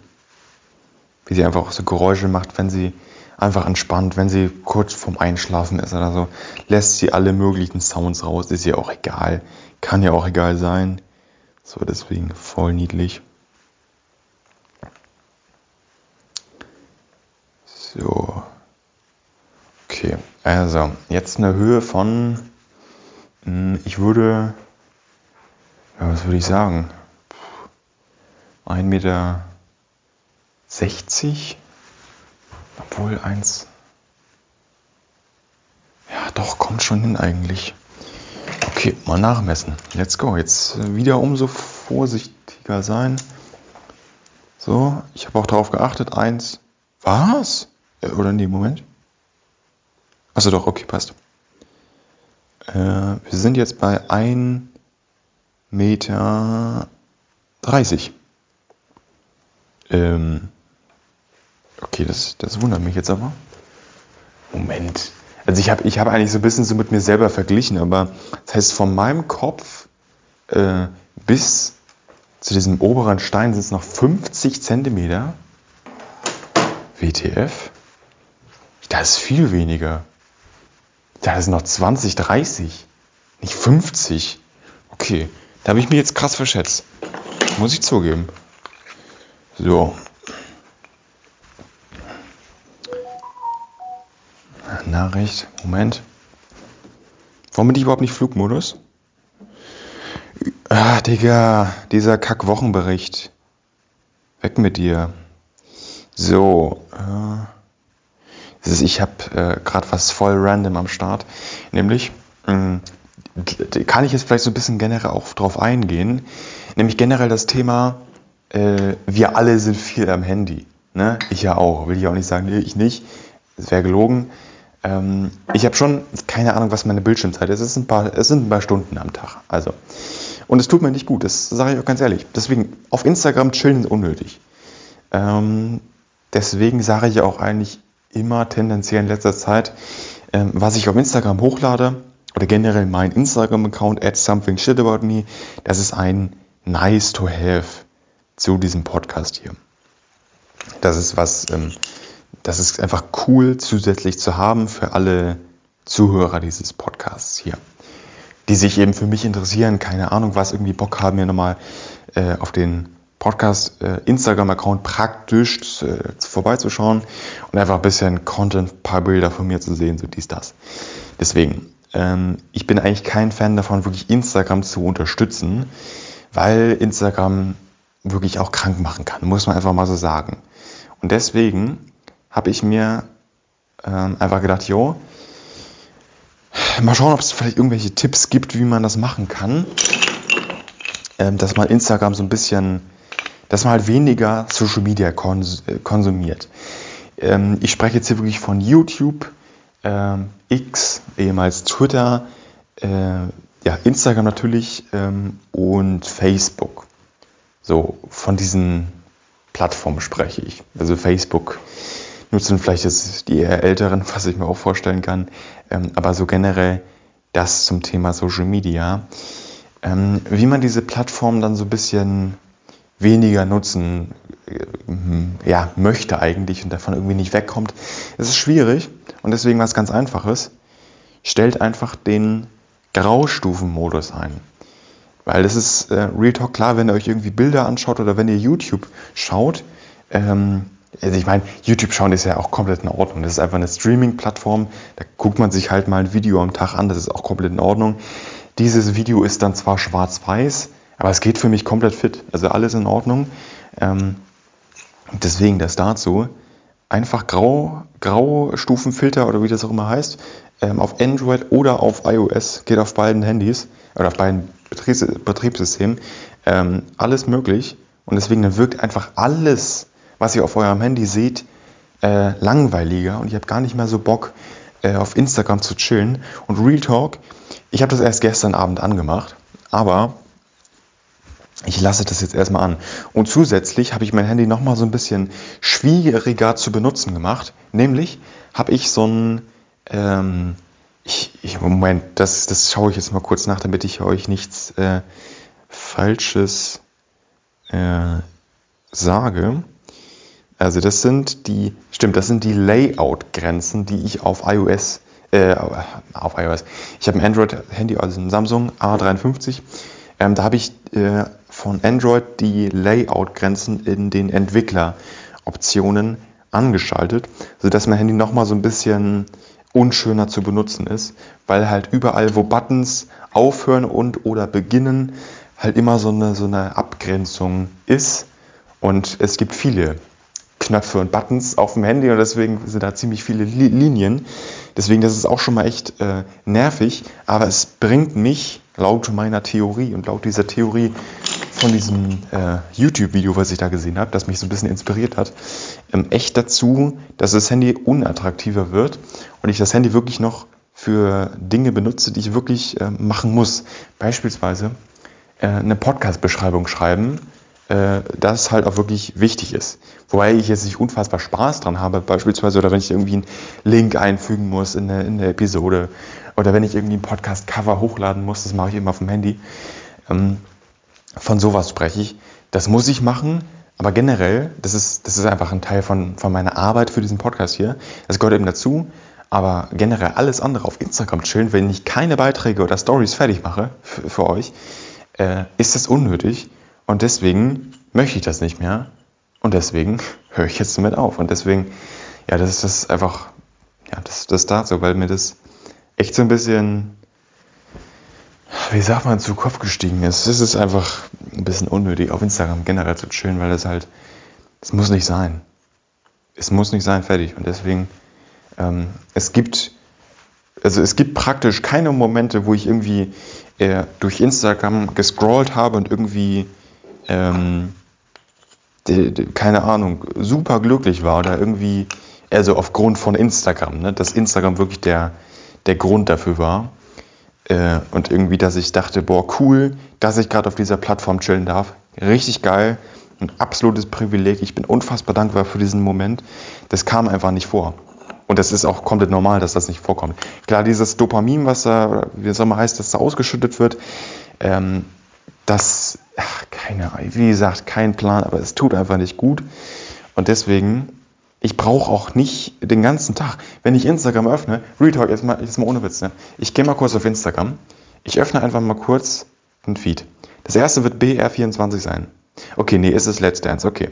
Wie sie einfach auch so Geräusche macht, wenn sie einfach entspannt, wenn sie kurz vorm Einschlafen ist oder so, lässt sie alle möglichen Sounds raus, ist ihr auch egal. Kann ja auch egal sein. So, deswegen voll niedlich. So. Okay, also jetzt eine Höhe von, hm, ich würde, ja, was würde ich sagen? 1,60 Meter, obwohl eins, ja doch, kommt schon hin eigentlich. Okay, mal nachmessen. Let's go. Jetzt äh, wieder umso vorsichtiger sein. So, ich habe auch darauf geachtet. Eins. Was? Äh, oder nee, Moment. Achso, doch, okay, passt. Äh, wir sind jetzt bei 1 Meter 30. Ähm, okay, das, das wundert mich jetzt aber. Moment. Also ich habe ich hab eigentlich so ein bisschen so mit mir selber verglichen, aber das heißt, von meinem Kopf äh, bis zu diesem oberen Stein sind es noch 50 Zentimeter. WTF? Das ist viel weniger. Da ist noch 20, 30. Nicht 50. Okay, da habe ich mich jetzt krass verschätzt. Muss ich zugeben. So. Nachricht. Moment. Warum bin ich überhaupt nicht Flugmodus? Ah, Digga, dieser Kack-Wochenbericht. Weg mit dir. So. Äh, ich habe äh, gerade was voll random am Start. Nämlich, mh, hm, kann ich jetzt vielleicht so ein bisschen generell auch drauf eingehen. Nämlich generell das Thema äh, wir alle sind viel am Handy. Ne? Ich ja auch. Will ich auch nicht sagen, nee, ich nicht. Das wäre gelogen. Ähm, ich habe schon keine Ahnung, was meine Bildschirmzeit ist. Es sind, ein paar, es sind ein paar Stunden am Tag. Also. Und es tut mir nicht gut, das sage ich auch ganz ehrlich. Deswegen, auf Instagram chillen ist unnötig. Ähm, deswegen sage ich auch eigentlich immer tendenziell in letzter Zeit, ähm, was ich auf Instagram hochlade, oder generell mein Instagram-Account, at something shit about me, das ist ein nice to have zu diesem Podcast hier. Das ist was, ähm, das ist einfach cool zusätzlich zu haben für alle Zuhörer dieses Podcasts hier, die sich eben für mich interessieren, keine Ahnung was, irgendwie Bock haben, mir nochmal äh, auf den Podcast äh, Instagram-Account praktisch äh, vorbeizuschauen und einfach ein bisschen Content, ein paar Bilder von mir zu sehen, so dies, das. Deswegen, ähm, ich bin eigentlich kein Fan davon, wirklich Instagram zu unterstützen, weil Instagram wirklich auch krank machen kann, muss man einfach mal so sagen. Und deswegen habe ich mir ähm, einfach gedacht, jo, mal schauen, ob es vielleicht irgendwelche Tipps gibt, wie man das machen kann, ähm, dass man Instagram so ein bisschen, dass man halt weniger Social Media kons äh, konsumiert. Ähm, ich spreche jetzt hier wirklich von YouTube, ähm, X, ehemals Twitter, äh, ja, Instagram natürlich ähm, und Facebook. So, von diesen Plattformen spreche ich. Also Facebook nutzen vielleicht jetzt die eher älteren, (laughs) was ich mir auch vorstellen kann, ähm, aber so generell das zum Thema Social Media. Ähm, wie man diese Plattform dann so ein bisschen weniger nutzen äh, ja, möchte eigentlich und davon irgendwie nicht wegkommt, es ist schwierig und deswegen was ganz einfaches. Stellt einfach den Graustufenmodus ein. Weil das ist äh, Real Talk klar, wenn ihr euch irgendwie Bilder anschaut oder wenn ihr YouTube schaut. Ähm, also ich meine, YouTube schauen ist ja auch komplett in Ordnung. Das ist einfach eine Streaming-Plattform. Da guckt man sich halt mal ein Video am Tag an. Das ist auch komplett in Ordnung. Dieses Video ist dann zwar schwarz-weiß, aber es geht für mich komplett fit. Also alles in Ordnung. Ähm, deswegen das dazu. Einfach grau, grau Stufenfilter oder wie das auch immer heißt, ähm, auf Android oder auf iOS, geht auf beiden Handys oder auf beiden Betriebs Betriebssystemen, ähm, alles möglich. Und deswegen wirkt einfach alles, was ihr auf eurem Handy seht, äh, langweiliger und ihr habt gar nicht mehr so Bock, äh, auf Instagram zu chillen. Und Real Talk, ich habe das erst gestern Abend angemacht, aber ich lasse das jetzt erstmal an. Und zusätzlich habe ich mein Handy nochmal so ein bisschen schwieriger zu benutzen gemacht. Nämlich habe ich so ein ähm, ich, ich, Moment, das, das schaue ich jetzt mal kurz nach, damit ich euch nichts äh, Falsches äh, sage. Also das sind die, stimmt, das sind die Layout-Grenzen, die ich auf iOS, äh, auf iOS. Ich habe ein Android-Handy, also ein Samsung A53. Ähm, da habe ich äh, von Android die Layout-Grenzen in den Entwickler-Optionen angeschaltet, sodass mein Handy nochmal so ein bisschen unschöner zu benutzen ist, weil halt überall, wo Buttons aufhören und oder beginnen, halt immer so eine, so eine Abgrenzung ist. Und es gibt viele Knöpfe und Buttons auf dem Handy und deswegen sind da ziemlich viele Linien. Deswegen, das ist auch schon mal echt äh, nervig, aber es bringt mich laut meiner Theorie und laut dieser Theorie von diesem äh, YouTube-Video, was ich da gesehen habe, das mich so ein bisschen inspiriert hat, echt dazu, dass das Handy unattraktiver wird und ich das Handy wirklich noch für Dinge benutze, die ich wirklich äh, machen muss. Beispielsweise äh, eine Podcast-Beschreibung schreiben, äh, das halt auch wirklich wichtig ist. Wobei ich jetzt nicht unfassbar Spaß dran habe, beispielsweise, oder wenn ich irgendwie einen Link einfügen muss in eine, in eine Episode, oder wenn ich irgendwie ein Podcast-Cover hochladen muss, das mache ich immer vom Handy. Ähm, von sowas spreche ich. Das muss ich machen, aber generell, das ist, das ist einfach ein Teil von, von meiner Arbeit für diesen Podcast hier. Das gehört eben dazu. Aber generell alles andere auf Instagram chillen, wenn ich keine Beiträge oder Stories fertig mache für, für euch, äh, ist das unnötig. Und deswegen möchte ich das nicht mehr. Und deswegen (laughs) höre ich jetzt damit auf. Und deswegen, ja, das ist das einfach, ja, das, das dazu, weil mir das echt so ein bisschen wie sagt man, zu Kopf gestiegen ist. Es ist einfach ein bisschen unnötig, auf Instagram generell zu chillen, weil das halt, es muss nicht sein. Es muss nicht sein, fertig. Und deswegen, ähm, es gibt, also es gibt praktisch keine Momente, wo ich irgendwie äh, durch Instagram gescrollt habe und irgendwie, ähm, die, die, keine Ahnung, super glücklich war oder irgendwie, also aufgrund von Instagram, ne, dass Instagram wirklich der, der Grund dafür war. Äh, und irgendwie, dass ich dachte, boah, cool, dass ich gerade auf dieser Plattform chillen darf. Richtig geil, ein absolutes Privileg. Ich bin unfassbar dankbar für diesen Moment. Das kam einfach nicht vor. Und das ist auch komplett normal, dass das nicht vorkommt. Klar, dieses Dopamin, was da, wie es immer heißt, dass da ausgeschüttet wird, ähm, das, ach, keine, wie gesagt, kein Plan, aber es tut einfach nicht gut. Und deswegen, ich brauche auch nicht den ganzen Tag, wenn ich Instagram öffne, Retalk, jetzt mal, jetzt mal ohne Witz, ne? ich gehe mal kurz auf Instagram, ich öffne einfach mal kurz den Feed. Das erste wird BR24 sein. Okay, nee, ist es Let's Dance, okay.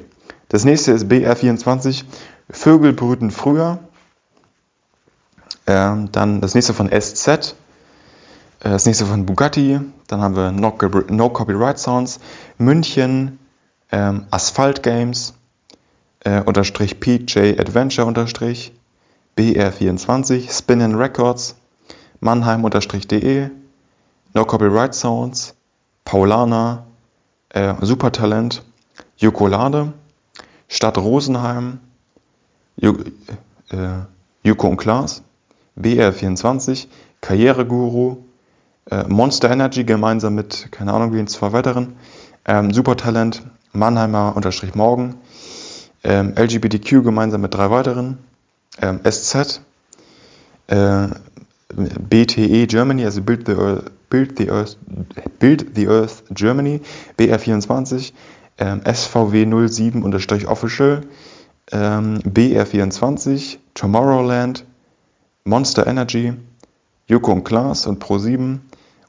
Das nächste ist BR24, Vögel brüten früher. Ähm, dann das nächste von SZ, äh, das nächste von Bugatti, dann haben wir No, no Copyright Sounds, München, ähm, Asphalt Games, äh, unterstrich PJ Adventure unterstrich, BR24, Spin Records, Mannheim unterstrich DE, No Copyright Sounds, Paulana, äh, Supertalent, Jokolade, Stadt Rosenheim, J äh, und Klaas, BR24, Karriereguru, äh, Monster Energy gemeinsam mit, keine Ahnung wie, zwei weiteren, ähm, Supertalent, Mannheimer unterstrich Morgen, ähm, LGBTQ gemeinsam mit drei weiteren, ähm, SZ, äh, BTE Germany, also Build the, Earth, Build the, Earth, Build the Earth Germany, BR24, ähm, SVW07-Official, ähm, BR24, Tomorrowland, Monster Energy, Joko und Klaas und Pro7,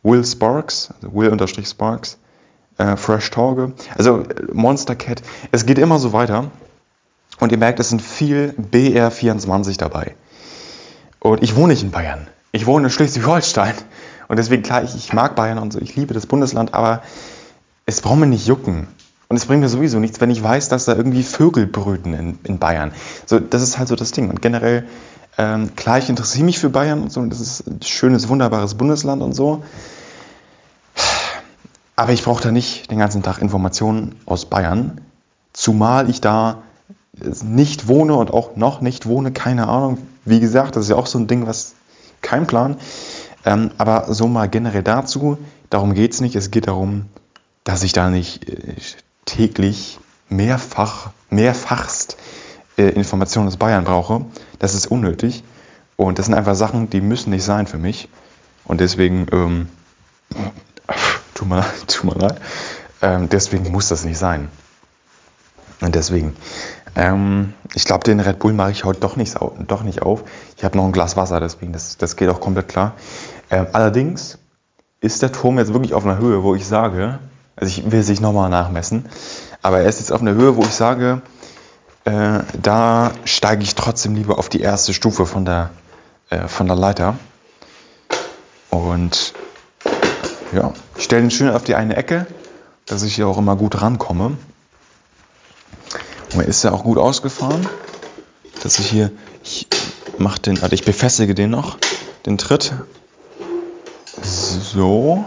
Will Sparks, also Will-Sparks, äh, Fresh Torge, also Monster Cat. Es geht immer so weiter. Und ihr merkt, es sind viel BR24 dabei. Und ich wohne nicht in Bayern. Ich wohne in Schleswig-Holstein. Und deswegen, klar, ich, ich, mag Bayern und so, ich liebe das Bundesland, aber es braucht mir nicht jucken. Und es bringt mir sowieso nichts, wenn ich weiß, dass da irgendwie Vögel brüten in, in Bayern. So, das ist halt so das Ding. Und generell, ähm, klar, ich interessiere mich für Bayern und so, und das ist ein schönes, wunderbares Bundesland und so. Aber ich brauche da nicht den ganzen Tag Informationen aus Bayern, zumal ich da nicht wohne und auch noch nicht wohne, keine Ahnung. Wie gesagt, das ist ja auch so ein Ding, was kein Plan. Ähm, aber so mal generell dazu, darum geht es nicht. Es geht darum, dass ich da nicht äh, täglich mehrfach, mehrfachst äh, Informationen aus Bayern brauche. Das ist unnötig. Und das sind einfach Sachen, die müssen nicht sein für mich. Und deswegen, ähm, tut mir, tut mir leid, ähm, deswegen muss das nicht sein. Und deswegen, ähm, ich glaube, den Red Bull mache ich heute doch nicht, doch nicht auf. Ich habe noch ein Glas Wasser, deswegen, das, das geht auch komplett klar. Ähm, allerdings ist der Turm jetzt wirklich auf einer Höhe, wo ich sage, also ich will es nicht nochmal nachmessen, aber er ist jetzt auf einer Höhe, wo ich sage, äh, da steige ich trotzdem lieber auf die erste Stufe von der, äh, von der Leiter. Und ja, ich stelle ihn schön auf die eine Ecke, dass ich hier auch immer gut rankomme. Und er ist ja auch gut ausgefahren, dass ich hier, ich mache den, also ich befestige den noch, den Tritt. So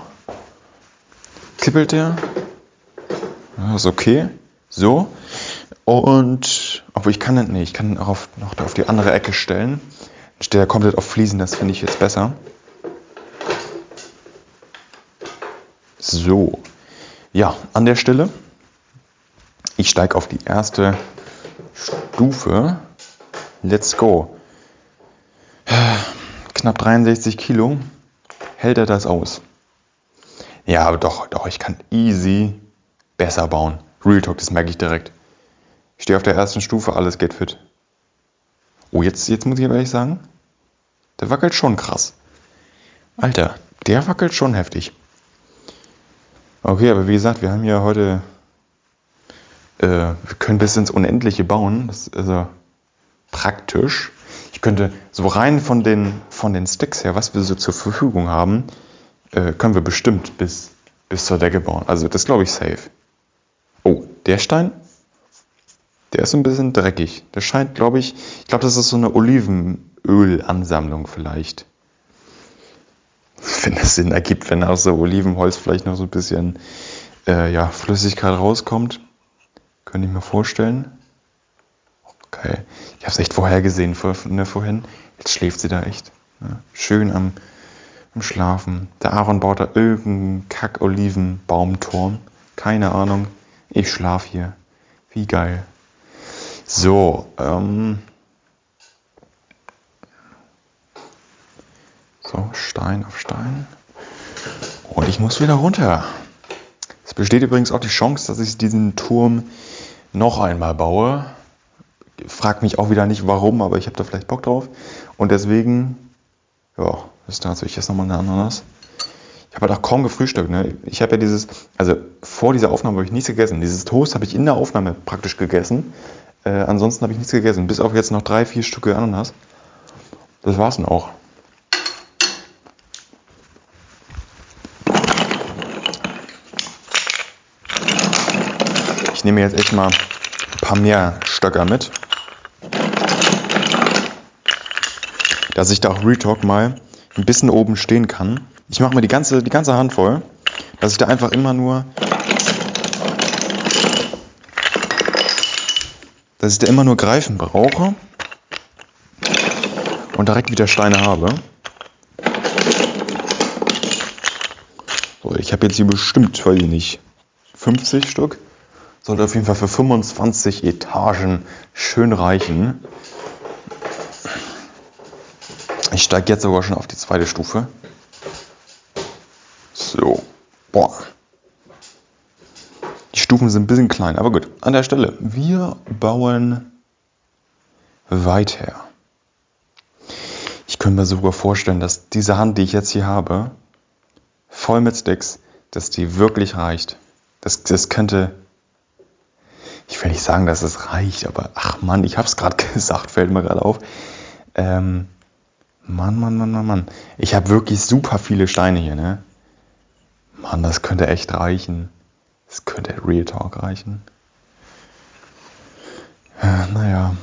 kippelt der. Ja, ist okay. So. Und, obwohl ich kann den, nee, ich kann den auch auf, noch auf die andere Ecke stellen. Dann steht er komplett auf Fliesen, das finde ich jetzt besser. So. Ja, an der Stelle. Ich steige auf die erste Stufe. Let's go. Knapp 63 Kilo. Hält er das aus? Ja, aber doch, doch, ich kann easy besser bauen. Real Talk, das merke ich direkt. Ich stehe auf der ersten Stufe, alles geht fit. Oh, jetzt, jetzt muss ich aber ehrlich sagen, der wackelt schon krass. Alter, der wackelt schon heftig. Okay, aber wie gesagt, wir haben ja heute, äh, wir können bis ins Unendliche bauen. Das ist also praktisch. Ich könnte so rein von den, von den Sticks her, was wir so zur Verfügung haben, äh, können wir bestimmt bis, bis zur Decke bauen. Also das glaube ich safe. Oh, der Stein, der ist ein bisschen dreckig. Der scheint, glaube ich, ich glaube, das ist so eine Olivenölansammlung vielleicht. Wenn das Sinn ergibt, wenn aus so Olivenholz vielleicht noch so ein bisschen äh, ja, Flüssigkeit rauskommt. Könnte ich mir vorstellen. Okay. Ich habe es echt vorhergesehen ne, vorhin. Jetzt schläft sie da echt. Ja, schön am, im Schlafen. Der Aaron baut da irgendeinen Kack-Olivenbaumturm. Keine Ahnung. Ich schlaf hier. Wie geil. So, ähm. So, Stein auf Stein. Und ich muss wieder runter. Es besteht übrigens auch die Chance, dass ich diesen Turm noch einmal baue. Frag mich auch wieder nicht warum, aber ich habe da vielleicht Bock drauf. Und deswegen, ja, ist dazu ich jetzt nochmal eine Ananas. Ich habe halt auch kaum gefrühstückt. Ne? Ich habe ja dieses, also vor dieser Aufnahme habe ich nichts gegessen. Dieses Toast habe ich in der Aufnahme praktisch gegessen. Äh, ansonsten habe ich nichts gegessen. Bis auf jetzt noch drei, vier Stücke Ananas. Das war's dann auch. Ich nehme jetzt echt mal ein paar mehr Stöcker mit. Dass ich da auch Retalk mal ein bisschen oben stehen kann. Ich mache mir die ganze, die ganze Hand voll, dass ich da einfach immer nur dass ich da immer nur Greifen brauche und direkt wieder Steine habe. So, ich habe jetzt hier bestimmt, weiß ich nicht, 50 Stück. Sollte auf jeden Fall für 25 Etagen schön reichen. Ich steige jetzt sogar schon auf die zweite Stufe. So. Boah. Die Stufen sind ein bisschen klein, aber gut. An der Stelle. Wir bauen weiter. Ich könnte mir sogar vorstellen, dass diese Hand, die ich jetzt hier habe, voll mit Sticks, dass die wirklich reicht. Das, das könnte ich will nicht sagen, dass es reicht, aber ach Mann, ich habe es gerade (laughs) gesagt, fällt mir gerade auf. Ähm, Mann, Mann, Mann, Mann, Mann. Ich habe wirklich super viele Steine hier, ne? Mann, das könnte echt reichen. Das könnte Real Talk reichen. Ja, naja.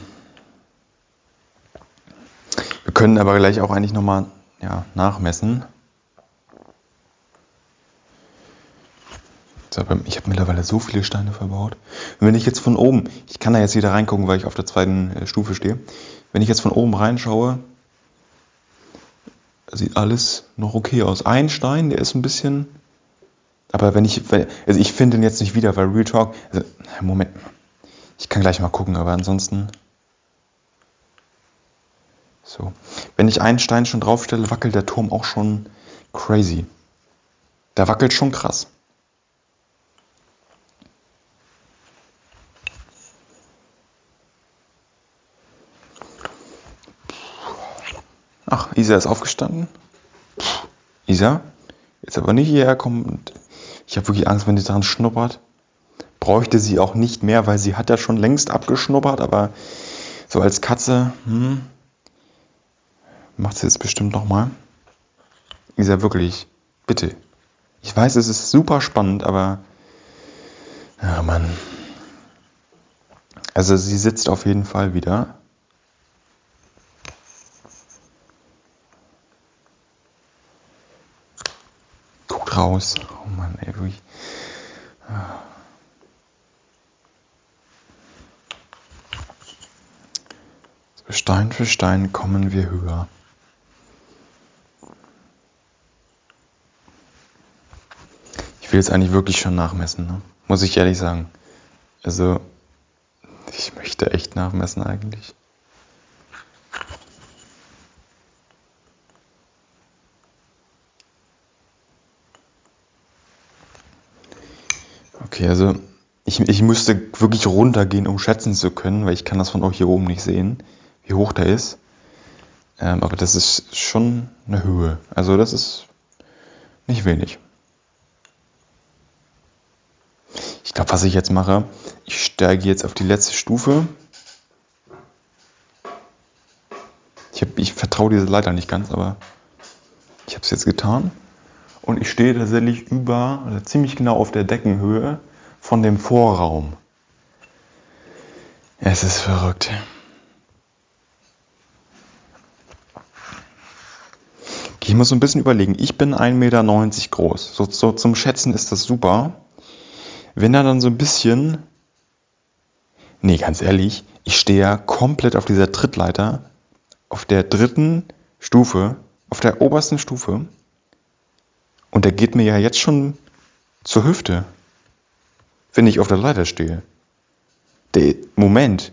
Wir können aber gleich auch eigentlich nochmal ja, nachmessen. Ich habe mittlerweile so viele Steine verbaut. Und wenn ich jetzt von oben, ich kann da jetzt wieder reingucken, weil ich auf der zweiten äh, Stufe stehe. Wenn ich jetzt von oben reinschaue, sieht alles noch okay aus. Ein Stein, der ist ein bisschen, aber wenn ich, also ich finde den jetzt nicht wieder, weil Real Talk, also, Moment, ich kann gleich mal gucken, aber ansonsten, so. Wenn ich einen Stein schon draufstelle, wackelt der Turm auch schon crazy. Der wackelt schon krass. Ach, Isa ist aufgestanden. Isa, jetzt aber nicht hierher kommen. Ich habe wirklich Angst, wenn sie daran schnuppert. Bräuchte sie auch nicht mehr, weil sie hat ja schon längst abgeschnuppert, aber so als Katze, hm, macht sie jetzt bestimmt nochmal. Isa, wirklich, bitte. Ich weiß, es ist super spannend, aber. Ja, Mann. Also sie sitzt auf jeden Fall wieder. Raus. Oh Mann, ey, wirklich. So, Stein für Stein kommen wir höher. Ich will jetzt eigentlich wirklich schon nachmessen, ne? muss ich ehrlich sagen. Also, ich möchte echt nachmessen eigentlich. Okay, also ich, ich müsste wirklich runtergehen, um schätzen zu können, weil ich kann das von euch hier oben nicht sehen, wie hoch der ist. Ähm, aber das ist schon eine Höhe. Also das ist nicht wenig. Ich glaube, was ich jetzt mache, ich steige jetzt auf die letzte Stufe. Ich, ich vertraue diese Leiter nicht ganz, aber ich habe es jetzt getan. Und ich stehe tatsächlich über, oder ziemlich genau auf der Deckenhöhe von dem Vorraum. Es ist verrückt. Ich muss so ein bisschen überlegen. Ich bin 1,90 Meter groß. So, so, zum Schätzen ist das super. Wenn er dann so ein bisschen. Nee, ganz ehrlich, ich stehe ja komplett auf dieser Trittleiter, auf der dritten Stufe, auf der obersten Stufe. Und der geht mir ja jetzt schon zur Hüfte wenn ich auf der Leiter stehe. Der Moment,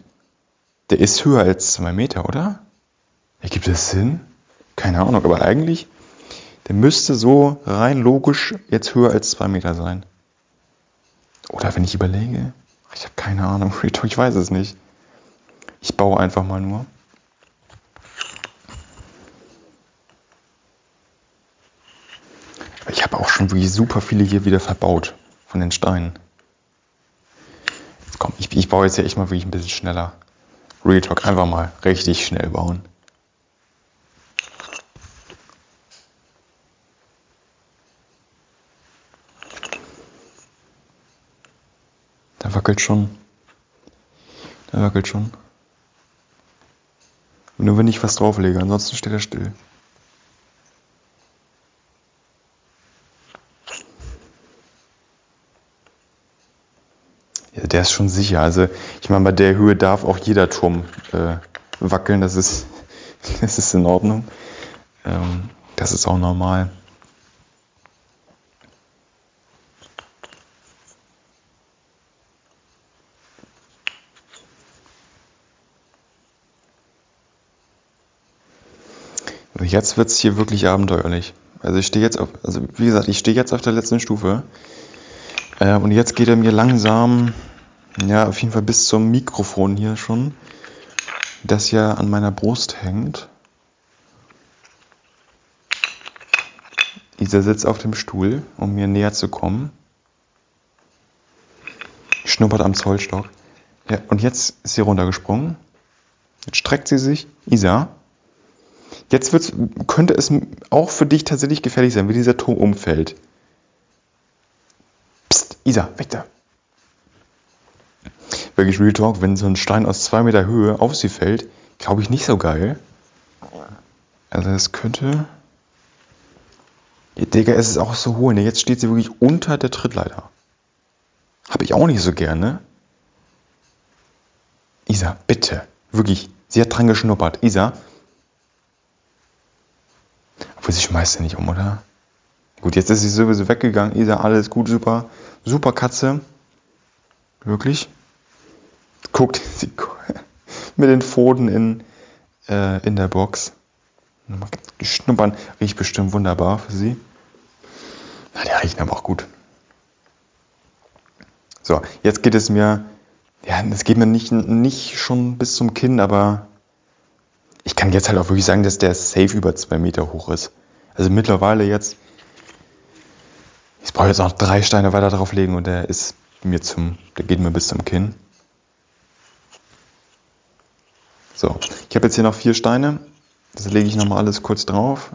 der ist höher als zwei Meter, oder? Ergibt das Sinn? Keine Ahnung, aber eigentlich, der müsste so rein logisch jetzt höher als zwei Meter sein. Oder wenn ich überlege, ich habe keine Ahnung, (laughs) ich weiß es nicht. Ich baue einfach mal nur. Ich habe auch schon wirklich super viele hier wieder verbaut von den Steinen. Komm, ich, ich baue jetzt ja echt mal wirklich ein bisschen schneller. Real Talk, einfach mal richtig schnell bauen. Da wackelt schon. Da wackelt schon. Nur wenn ich was drauflege, ansonsten steht er still. Der ist schon sicher. Also ich meine, bei der Höhe darf auch jeder Turm äh, wackeln. Das ist, (laughs) das ist in Ordnung. Ähm, das ist auch normal. jetzt wird es hier wirklich abenteuerlich. Also ich stehe jetzt auf, also wie gesagt, ich stehe jetzt auf der letzten Stufe. Äh, und jetzt geht er mir langsam, ja, auf jeden Fall bis zum Mikrofon hier schon, das ja an meiner Brust hängt. Isa sitzt auf dem Stuhl, um mir näher zu kommen. Schnuppert am Zollstock. Ja, und jetzt ist sie runtergesprungen. Jetzt streckt sie sich. Isa, Jetzt wird's, könnte es auch für dich tatsächlich gefährlich sein, wie dieser Turm umfällt. Psst, Isa, weg da. Wirklich Real Talk, wenn so ein Stein aus zwei Meter Höhe auf sie fällt, glaube ich nicht so geil. Also es könnte... Ja, Digga, es ist auch so hoch. Ne? Jetzt steht sie wirklich unter der Trittleiter. Habe ich auch nicht so gerne. Isa, bitte. Wirklich. Sie hat dran geschnuppert. Isa, obwohl sie schmeißt ja nicht um, oder? Gut, jetzt ist sie sowieso weggegangen. Isa, alles gut, super. Super Katze. Wirklich. Guckt (laughs) mit den Pfoten in, äh, in der Box. Schnuppern riecht bestimmt wunderbar für sie. Na, der riecht aber auch gut. So, jetzt geht es mir, ja, es geht mir nicht, nicht schon bis zum Kinn, aber ich kann jetzt halt auch wirklich sagen, dass der safe über zwei Meter hoch ist. Also mittlerweile jetzt, ich brauche jetzt noch drei Steine weiter drauflegen und der ist mir zum, der geht mir bis zum Kinn. So, ich habe jetzt hier noch vier Steine. Das lege ich nochmal alles kurz drauf.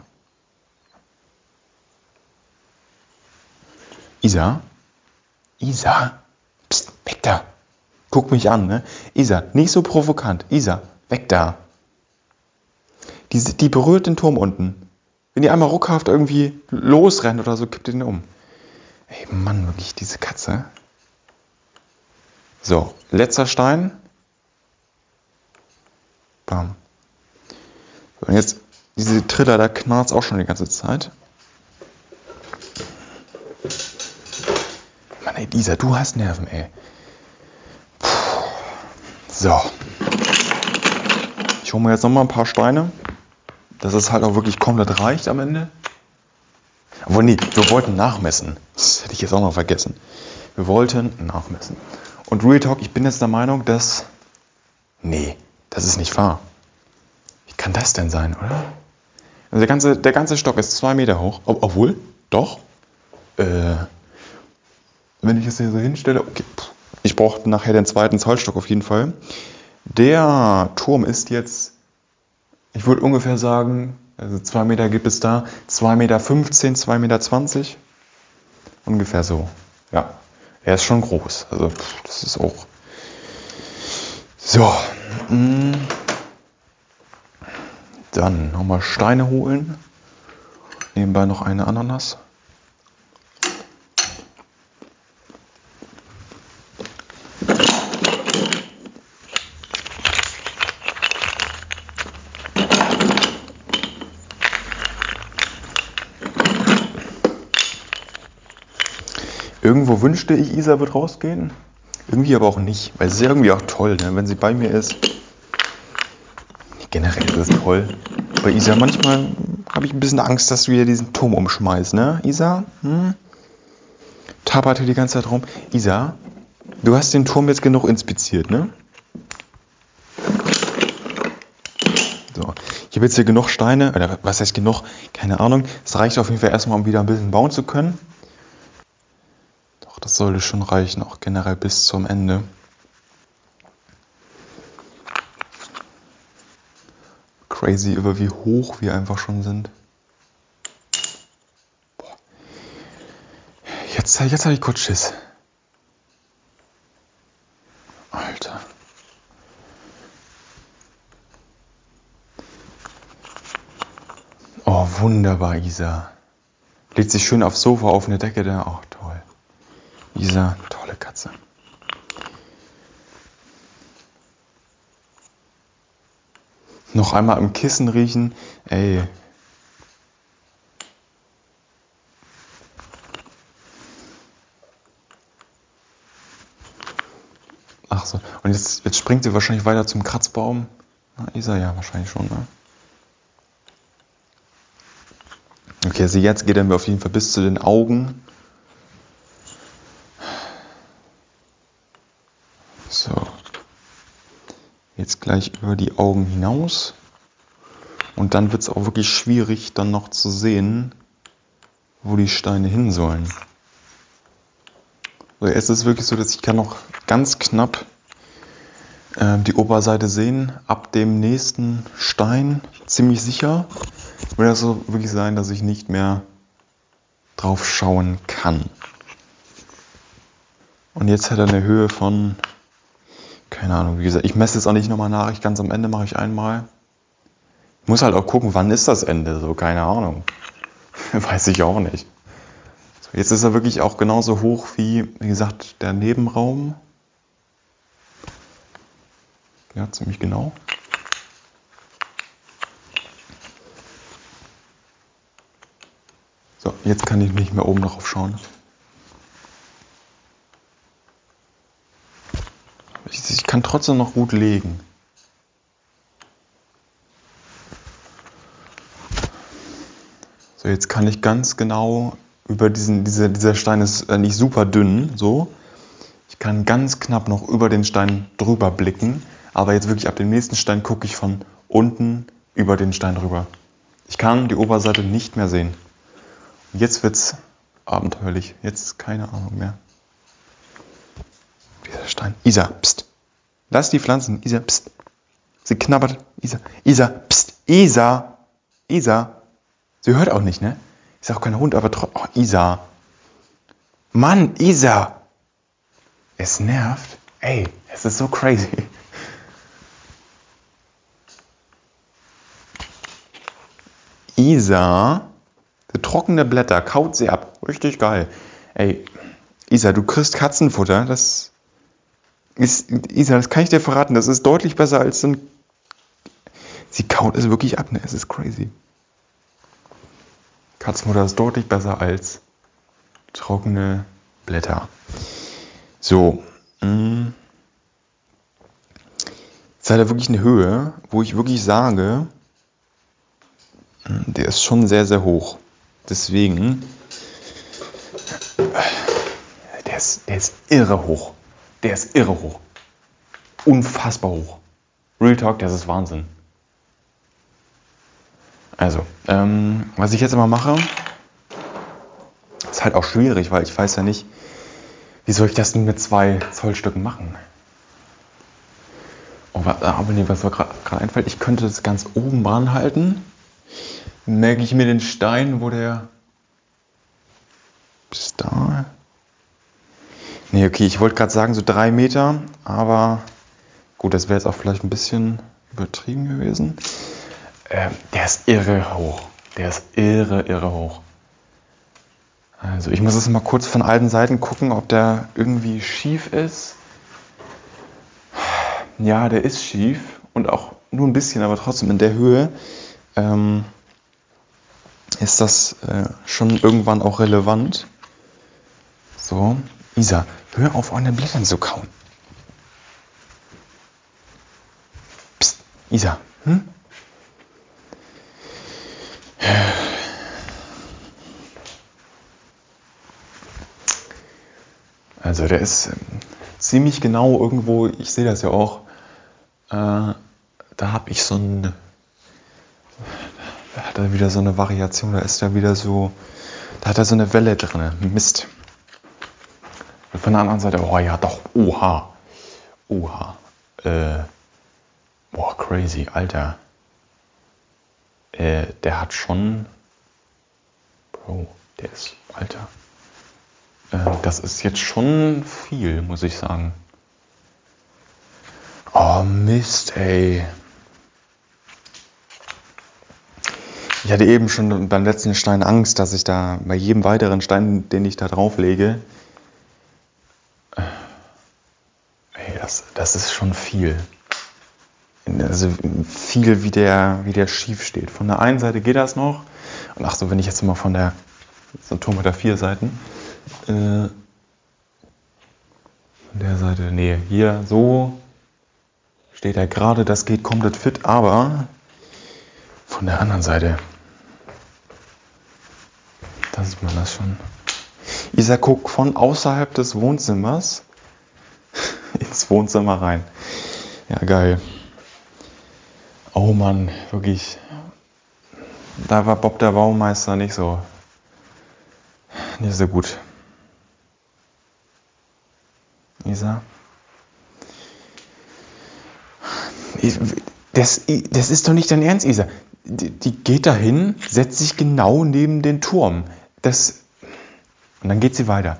Isa? Isa? Psst, weg da. Guck mich an, ne? Isa, nicht so provokant. Isa, weg da. Die, die berührt den Turm unten. Wenn die einmal ruckhaft irgendwie losrennt oder so, kippt den um. Ey, Mann, wirklich, diese Katze. So, letzter Stein. Bam. Und jetzt, diese Triller, da knarrt auch schon die ganze Zeit. Mann, ey, Lisa, du hast Nerven, ey. Puh. So. Ich hole mir jetzt nochmal ein paar Steine dass es halt auch wirklich komplett reicht am Ende. Aber nee, wir wollten nachmessen. Das hätte ich jetzt auch noch vergessen. Wir wollten nachmessen. Und Real Talk, ich bin jetzt der Meinung, dass. Nee, das ist nicht wahr. Wie kann das denn sein, oder? Also der ganze, der ganze Stock ist zwei Meter hoch. Obwohl, doch. Äh, wenn ich es hier so hinstelle, okay. Ich brauche nachher den zweiten Zollstock auf jeden Fall. Der Turm ist jetzt ich würde ungefähr sagen, also 2 Meter gibt es da, 2,15 Meter, 2,20 Meter. Ungefähr so. Ja, er ist schon groß. Also das ist auch. So. Mm. Dann nochmal Steine holen. Nebenbei noch eine Ananas. Irgendwo wünschte ich, Isa wird rausgehen. Irgendwie aber auch nicht, weil es ist irgendwie auch toll, ne? wenn sie bei mir ist. Generell ist es toll. Bei Isa manchmal habe ich ein bisschen Angst, dass du wieder diesen Turm umschmeißt, ne, Isa? Hm? tapert hier die ganze Zeit rum. Isa, du hast den Turm jetzt genug inspiziert, ne? So, ich habe jetzt hier genug Steine, oder was heißt genug? Keine Ahnung. Es reicht auf jeden Fall erstmal, um wieder ein bisschen bauen zu können. Doch, das sollte schon reichen, auch generell bis zum Ende. Crazy, über wie hoch wir einfach schon sind. Jetzt, jetzt habe ich kurz Schiss. Alter. Oh, wunderbar, Isa. Legt sich schön aufs Sofa auf eine Decke da. Oh. Isa, tolle Katze. Noch einmal im Kissen riechen. Ey, Ach so. Und jetzt, jetzt springt sie wahrscheinlich weiter zum Kratzbaum. Na, Isa, ja, wahrscheinlich schon, ne? Okay, also jetzt geht er mir auf jeden Fall bis zu den Augen. So. Jetzt gleich über die Augen hinaus. Und dann wird es auch wirklich schwierig, dann noch zu sehen, wo die Steine hin sollen. So, jetzt ist es wirklich so, dass ich kann noch ganz knapp äh, die Oberseite sehen. Ab dem nächsten Stein, ziemlich sicher, wird das so wirklich sein, dass ich nicht mehr drauf schauen kann. Und jetzt hat er eine Höhe von, keine Ahnung, wie gesagt, ich messe es auch nicht nochmal nach, ich ganz am Ende mache ich einmal. Ich muss halt auch gucken, wann ist das Ende, so, keine Ahnung. (laughs) Weiß ich auch nicht. So, jetzt ist er wirklich auch genauso hoch wie, wie gesagt, der Nebenraum. Ja, ziemlich genau. So, jetzt kann ich nicht mehr oben drauf schauen. Ich, ich kann trotzdem noch gut legen. So, jetzt kann ich ganz genau über diesen, diese, dieser Stein ist äh, nicht super dünn, so. Ich kann ganz knapp noch über den Stein drüber blicken, aber jetzt wirklich ab dem nächsten Stein gucke ich von unten über den Stein rüber. Ich kann die Oberseite nicht mehr sehen. Jetzt wird's abenteuerlich. Jetzt keine Ahnung mehr. Dieser Stein. Isa, pst. Lass die Pflanzen. Isa, pst. Sie knabbert. Isa, Isa, pst. Isa, Isa. Sie hört auch nicht, ne? Ist auch kein Hund, aber trotzdem. Oh, Isa. Mann, Isa. Es nervt. Ey, es ist so crazy. Isa, trockene Blätter, kaut sie ab. Richtig geil. Ey, Isa, du kriegst Katzenfutter. Das ist, Isa, das kann ich dir verraten. Das ist deutlich besser als ein. Sie kaut es wirklich ab, ne? Es ist crazy. Katzenfutter ist deutlich besser als trockene Blätter. So. Mh. Jetzt hat er wirklich eine Höhe, wo ich wirklich sage, der ist schon sehr, sehr hoch. Deswegen, der ist, der ist irre hoch. Der ist irre hoch. Unfassbar hoch. Real Talk, das ist Wahnsinn. Also, ähm, was ich jetzt immer mache, ist halt auch schwierig, weil ich weiß ja nicht, wie soll ich das denn mit zwei Zollstücken machen? Oh, aber nee, was mir gerade einfällt, ich könnte das ganz oben dran halten merke ich mir den Stein, wo der bis da. Ne, okay, ich wollte gerade sagen so drei Meter, aber gut, das wäre jetzt auch vielleicht ein bisschen übertrieben gewesen. Ähm, der ist irre hoch. Der ist irre, irre hoch. Also ich muss es mal kurz von allen Seiten gucken, ob der irgendwie schief ist. Ja, der ist schief und auch nur ein bisschen, aber trotzdem in der Höhe. Ähm, ist das äh, schon irgendwann auch relevant. So, Isa, hör auf, an den Blättern zu kauen. Psst, Isa, hm? Also der ist ähm, ziemlich genau irgendwo, ich sehe das ja auch, äh, da habe ich so ein, da hat er wieder so eine Variation, da ist er wieder so, da hat er so eine Welle drin. Mist. Und von der anderen Seite, oh ja, doch, oha. Oha. Äh, boah, crazy, Alter. Äh, der hat schon. Bro, der ist. Alter. Äh, das ist jetzt schon viel, muss ich sagen. Oh, Mist, ey. Ich hatte eben schon beim letzten Stein Angst, dass ich da bei jedem weiteren Stein, den ich da drauf lege, ey, das, das ist schon viel. Also viel, wie der, wie der schief steht. Von der einen Seite geht das noch. Und ach so, wenn ich jetzt mal von der, so ein Turm mit der vier Seiten, äh, von der Seite, nee, hier so steht er gerade, das geht komplett fit, aber von der anderen Seite, da sieht man das schon. Isa guckt von außerhalb des Wohnzimmers Wohnzimmer rein. Ja, geil. Oh Mann, wirklich. Da war Bob der Baumeister nicht so, nicht so gut. Isa? Das, das ist doch nicht dein Ernst, Isa die, die geht dahin, setzt sich genau neben den Turm. Das, und dann geht sie weiter.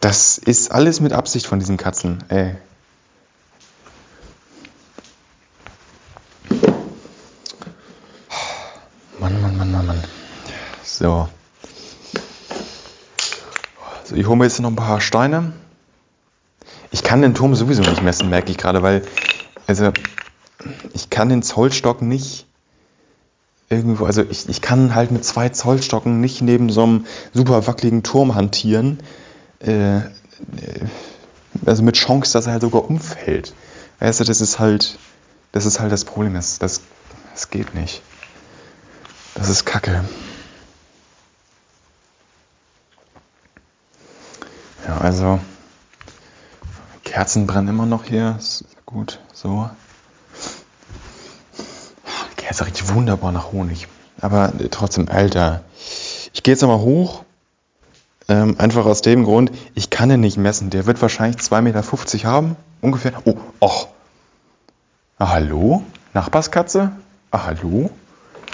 Das ist alles mit Absicht von diesen Katzen. Ey. Mann, Mann, Mann, Mann, Mann. So. So, ich hole mir jetzt noch ein paar Steine. Ich kann den Turm sowieso nicht messen, merke ich gerade, weil, also ich kann den Zollstock nicht irgendwo, also ich, ich kann halt mit zwei Zollstocken nicht neben so einem super wackeligen Turm hantieren. Äh, also mit Chance, dass er halt sogar umfällt. Weißt du, das ist halt, das ist halt das Problem. Das, das, das geht nicht. Das ist Kacke. Ja, also Kerzen brennen immer noch hier. Ist gut, so. Es riecht wunderbar nach Honig. Aber trotzdem, Alter. Ich gehe jetzt nochmal hoch. Ähm, einfach aus dem Grund, ich kann ihn nicht messen. Der wird wahrscheinlich 2,50 Meter haben. Ungefähr. Oh, och. Ah, hallo? Nachbarskatze? Ah, hallo?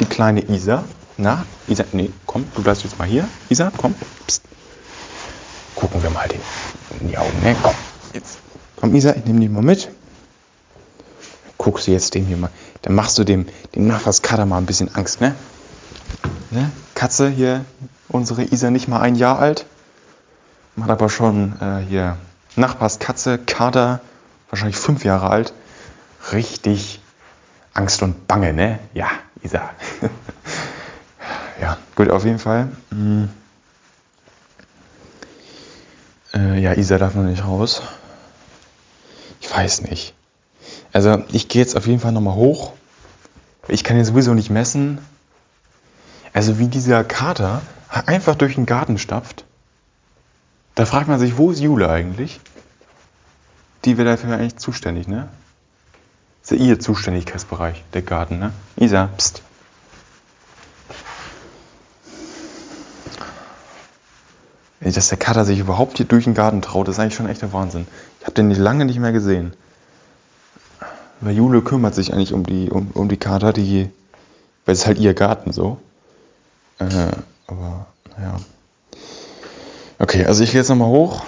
Die kleine Isa. Na, Isa, nee, komm, du bleibst jetzt mal hier. Isa, komm. Psst. Gucken wir mal den in die Augen. Ne? Komm, jetzt. Komm, Isa, ich nehme die mal mit. Guckst du jetzt den hier mal dann machst du dem, dem Nachbarskater mal ein bisschen Angst, ne? ne? Katze hier, unsere Isa nicht mal ein Jahr alt, macht aber schon äh, hier Nachbarskatze, Kater, wahrscheinlich fünf Jahre alt, richtig Angst und Bange, ne? Ja, Isa. (laughs) ja, gut, auf jeden Fall. Hm. Äh, ja, Isa darf noch nicht raus. Ich weiß nicht. Also ich gehe jetzt auf jeden Fall nochmal hoch. Ich kann ihn sowieso nicht messen. Also wie dieser Kater einfach durch den Garten stapft. Da fragt man sich, wo ist Jule eigentlich? Die wäre dafür eigentlich zuständig, ne? Das ist ja ihr Zuständigkeitsbereich, der Garten, ne? Isa, pst. Dass der Kater sich überhaupt hier durch den Garten traut, ist eigentlich schon echt der Wahnsinn. Ich habe den lange nicht mehr gesehen. Weil Jule kümmert sich eigentlich um die, um, um die Kater, die, weil es ist halt ihr Garten so. Äh, aber, naja. Okay, also ich gehe jetzt nochmal hoch.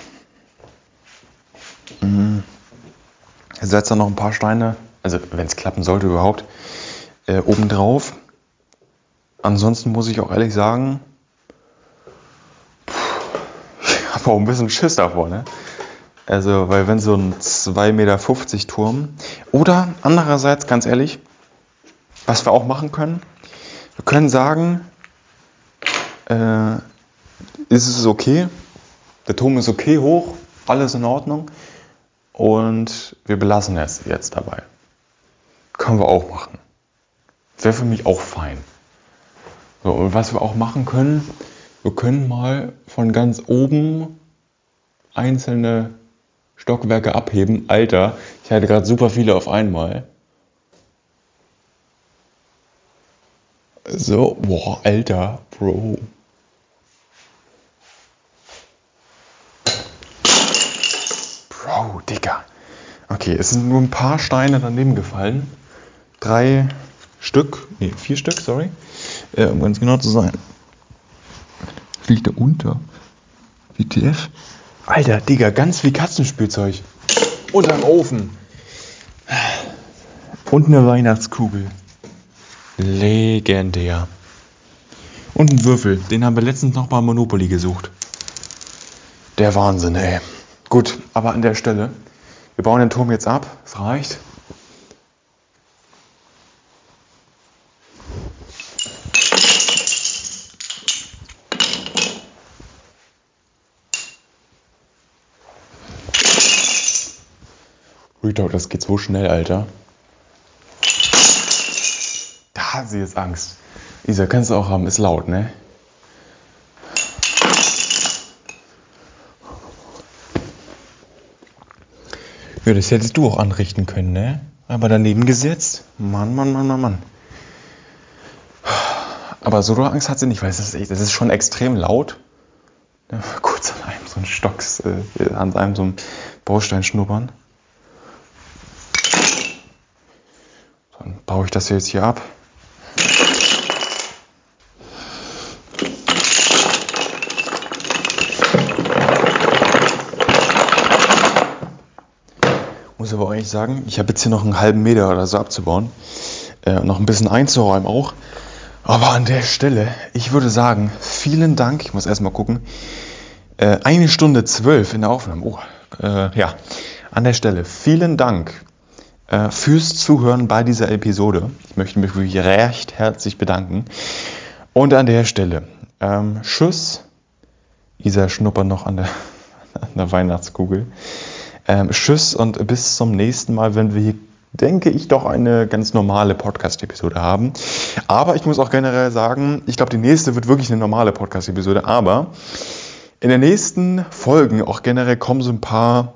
Mhm. Setze dann noch ein paar Steine, also wenn es klappen sollte überhaupt, äh, oben drauf. Ansonsten muss ich auch ehrlich sagen, ich (laughs) habe auch ein bisschen Schiss davor, ne? Also, weil wenn so ein 2,50 Meter Turm oder andererseits, ganz ehrlich, was wir auch machen können, wir können sagen, äh, ist es okay, der Turm ist okay hoch, alles in Ordnung und wir belassen es jetzt dabei. Können wir auch machen. Wäre für mich auch fein. So, und was wir auch machen können, wir können mal von ganz oben einzelne Stockwerke abheben. Alter, ich hatte gerade super viele auf einmal. So, boah, Alter, Bro. Bro, Digga. Okay, es sind nur ein paar Steine daneben gefallen. Drei Stück, nee, vier Stück, sorry. Äh, um ganz genau zu sein. Fliegt da unter? WTF? Alter, Digga, ganz viel Katzenspielzeug. Und ein Ofen. Und eine Weihnachtskugel. Legendär. Und ein Würfel. Den haben wir letztens noch bei Monopoly gesucht. Der Wahnsinn, ey. Gut, aber an der Stelle. Wir bauen den Turm jetzt ab. Es reicht. Retalk, das geht so schnell, Alter. Da hat sie jetzt Angst. Isa, kannst du auch haben, ist laut, ne? Das hättest du auch anrichten können, ne? Aber daneben gesetzt. Mann, Mann, Mann, Mann, Mann. Aber so Angst hat sie nicht, weil das ist, das ist schon extrem laut. Ja, (laughs) kurz an einem so einen Stocks, äh, an einem so einen Baustein schnuppern. Dann baue ich das jetzt hier ab. Eigentlich sagen, ich habe jetzt hier noch einen halben Meter oder so abzubauen. Äh, noch ein bisschen einzuräumen auch. Aber an der Stelle, ich würde sagen, vielen Dank. Ich muss erstmal gucken. Äh, eine Stunde zwölf in der Aufnahme. Oh, äh, ja. An der Stelle, vielen Dank äh, fürs Zuhören bei dieser Episode. Ich möchte mich wirklich recht herzlich bedanken. Und an der Stelle, ähm, Tschüss. Isa schnuppert noch an der, (laughs) an der Weihnachtskugel. Ähm, tschüss und bis zum nächsten Mal, wenn wir hier, denke ich, doch eine ganz normale Podcast-Episode haben. Aber ich muss auch generell sagen, ich glaube, die nächste wird wirklich eine normale Podcast-Episode. Aber in den nächsten Folgen auch generell kommen so ein paar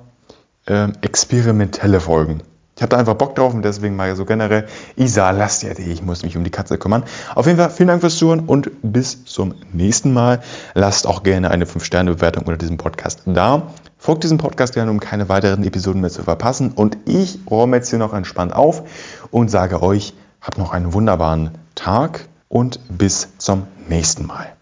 ähm, experimentelle Folgen. Ich habe da einfach Bock drauf und deswegen mal so generell, Isa, lass dir die, ich muss mich um die Katze kümmern. Auf jeden Fall vielen Dank fürs Zuhören und bis zum nächsten Mal. Lasst auch gerne eine 5-Sterne-Bewertung unter diesem Podcast da. Folgt diesem Podcast gerne, um keine weiteren Episoden mehr zu verpassen. Und ich räume jetzt hier noch entspannt auf und sage euch, habt noch einen wunderbaren Tag und bis zum nächsten Mal.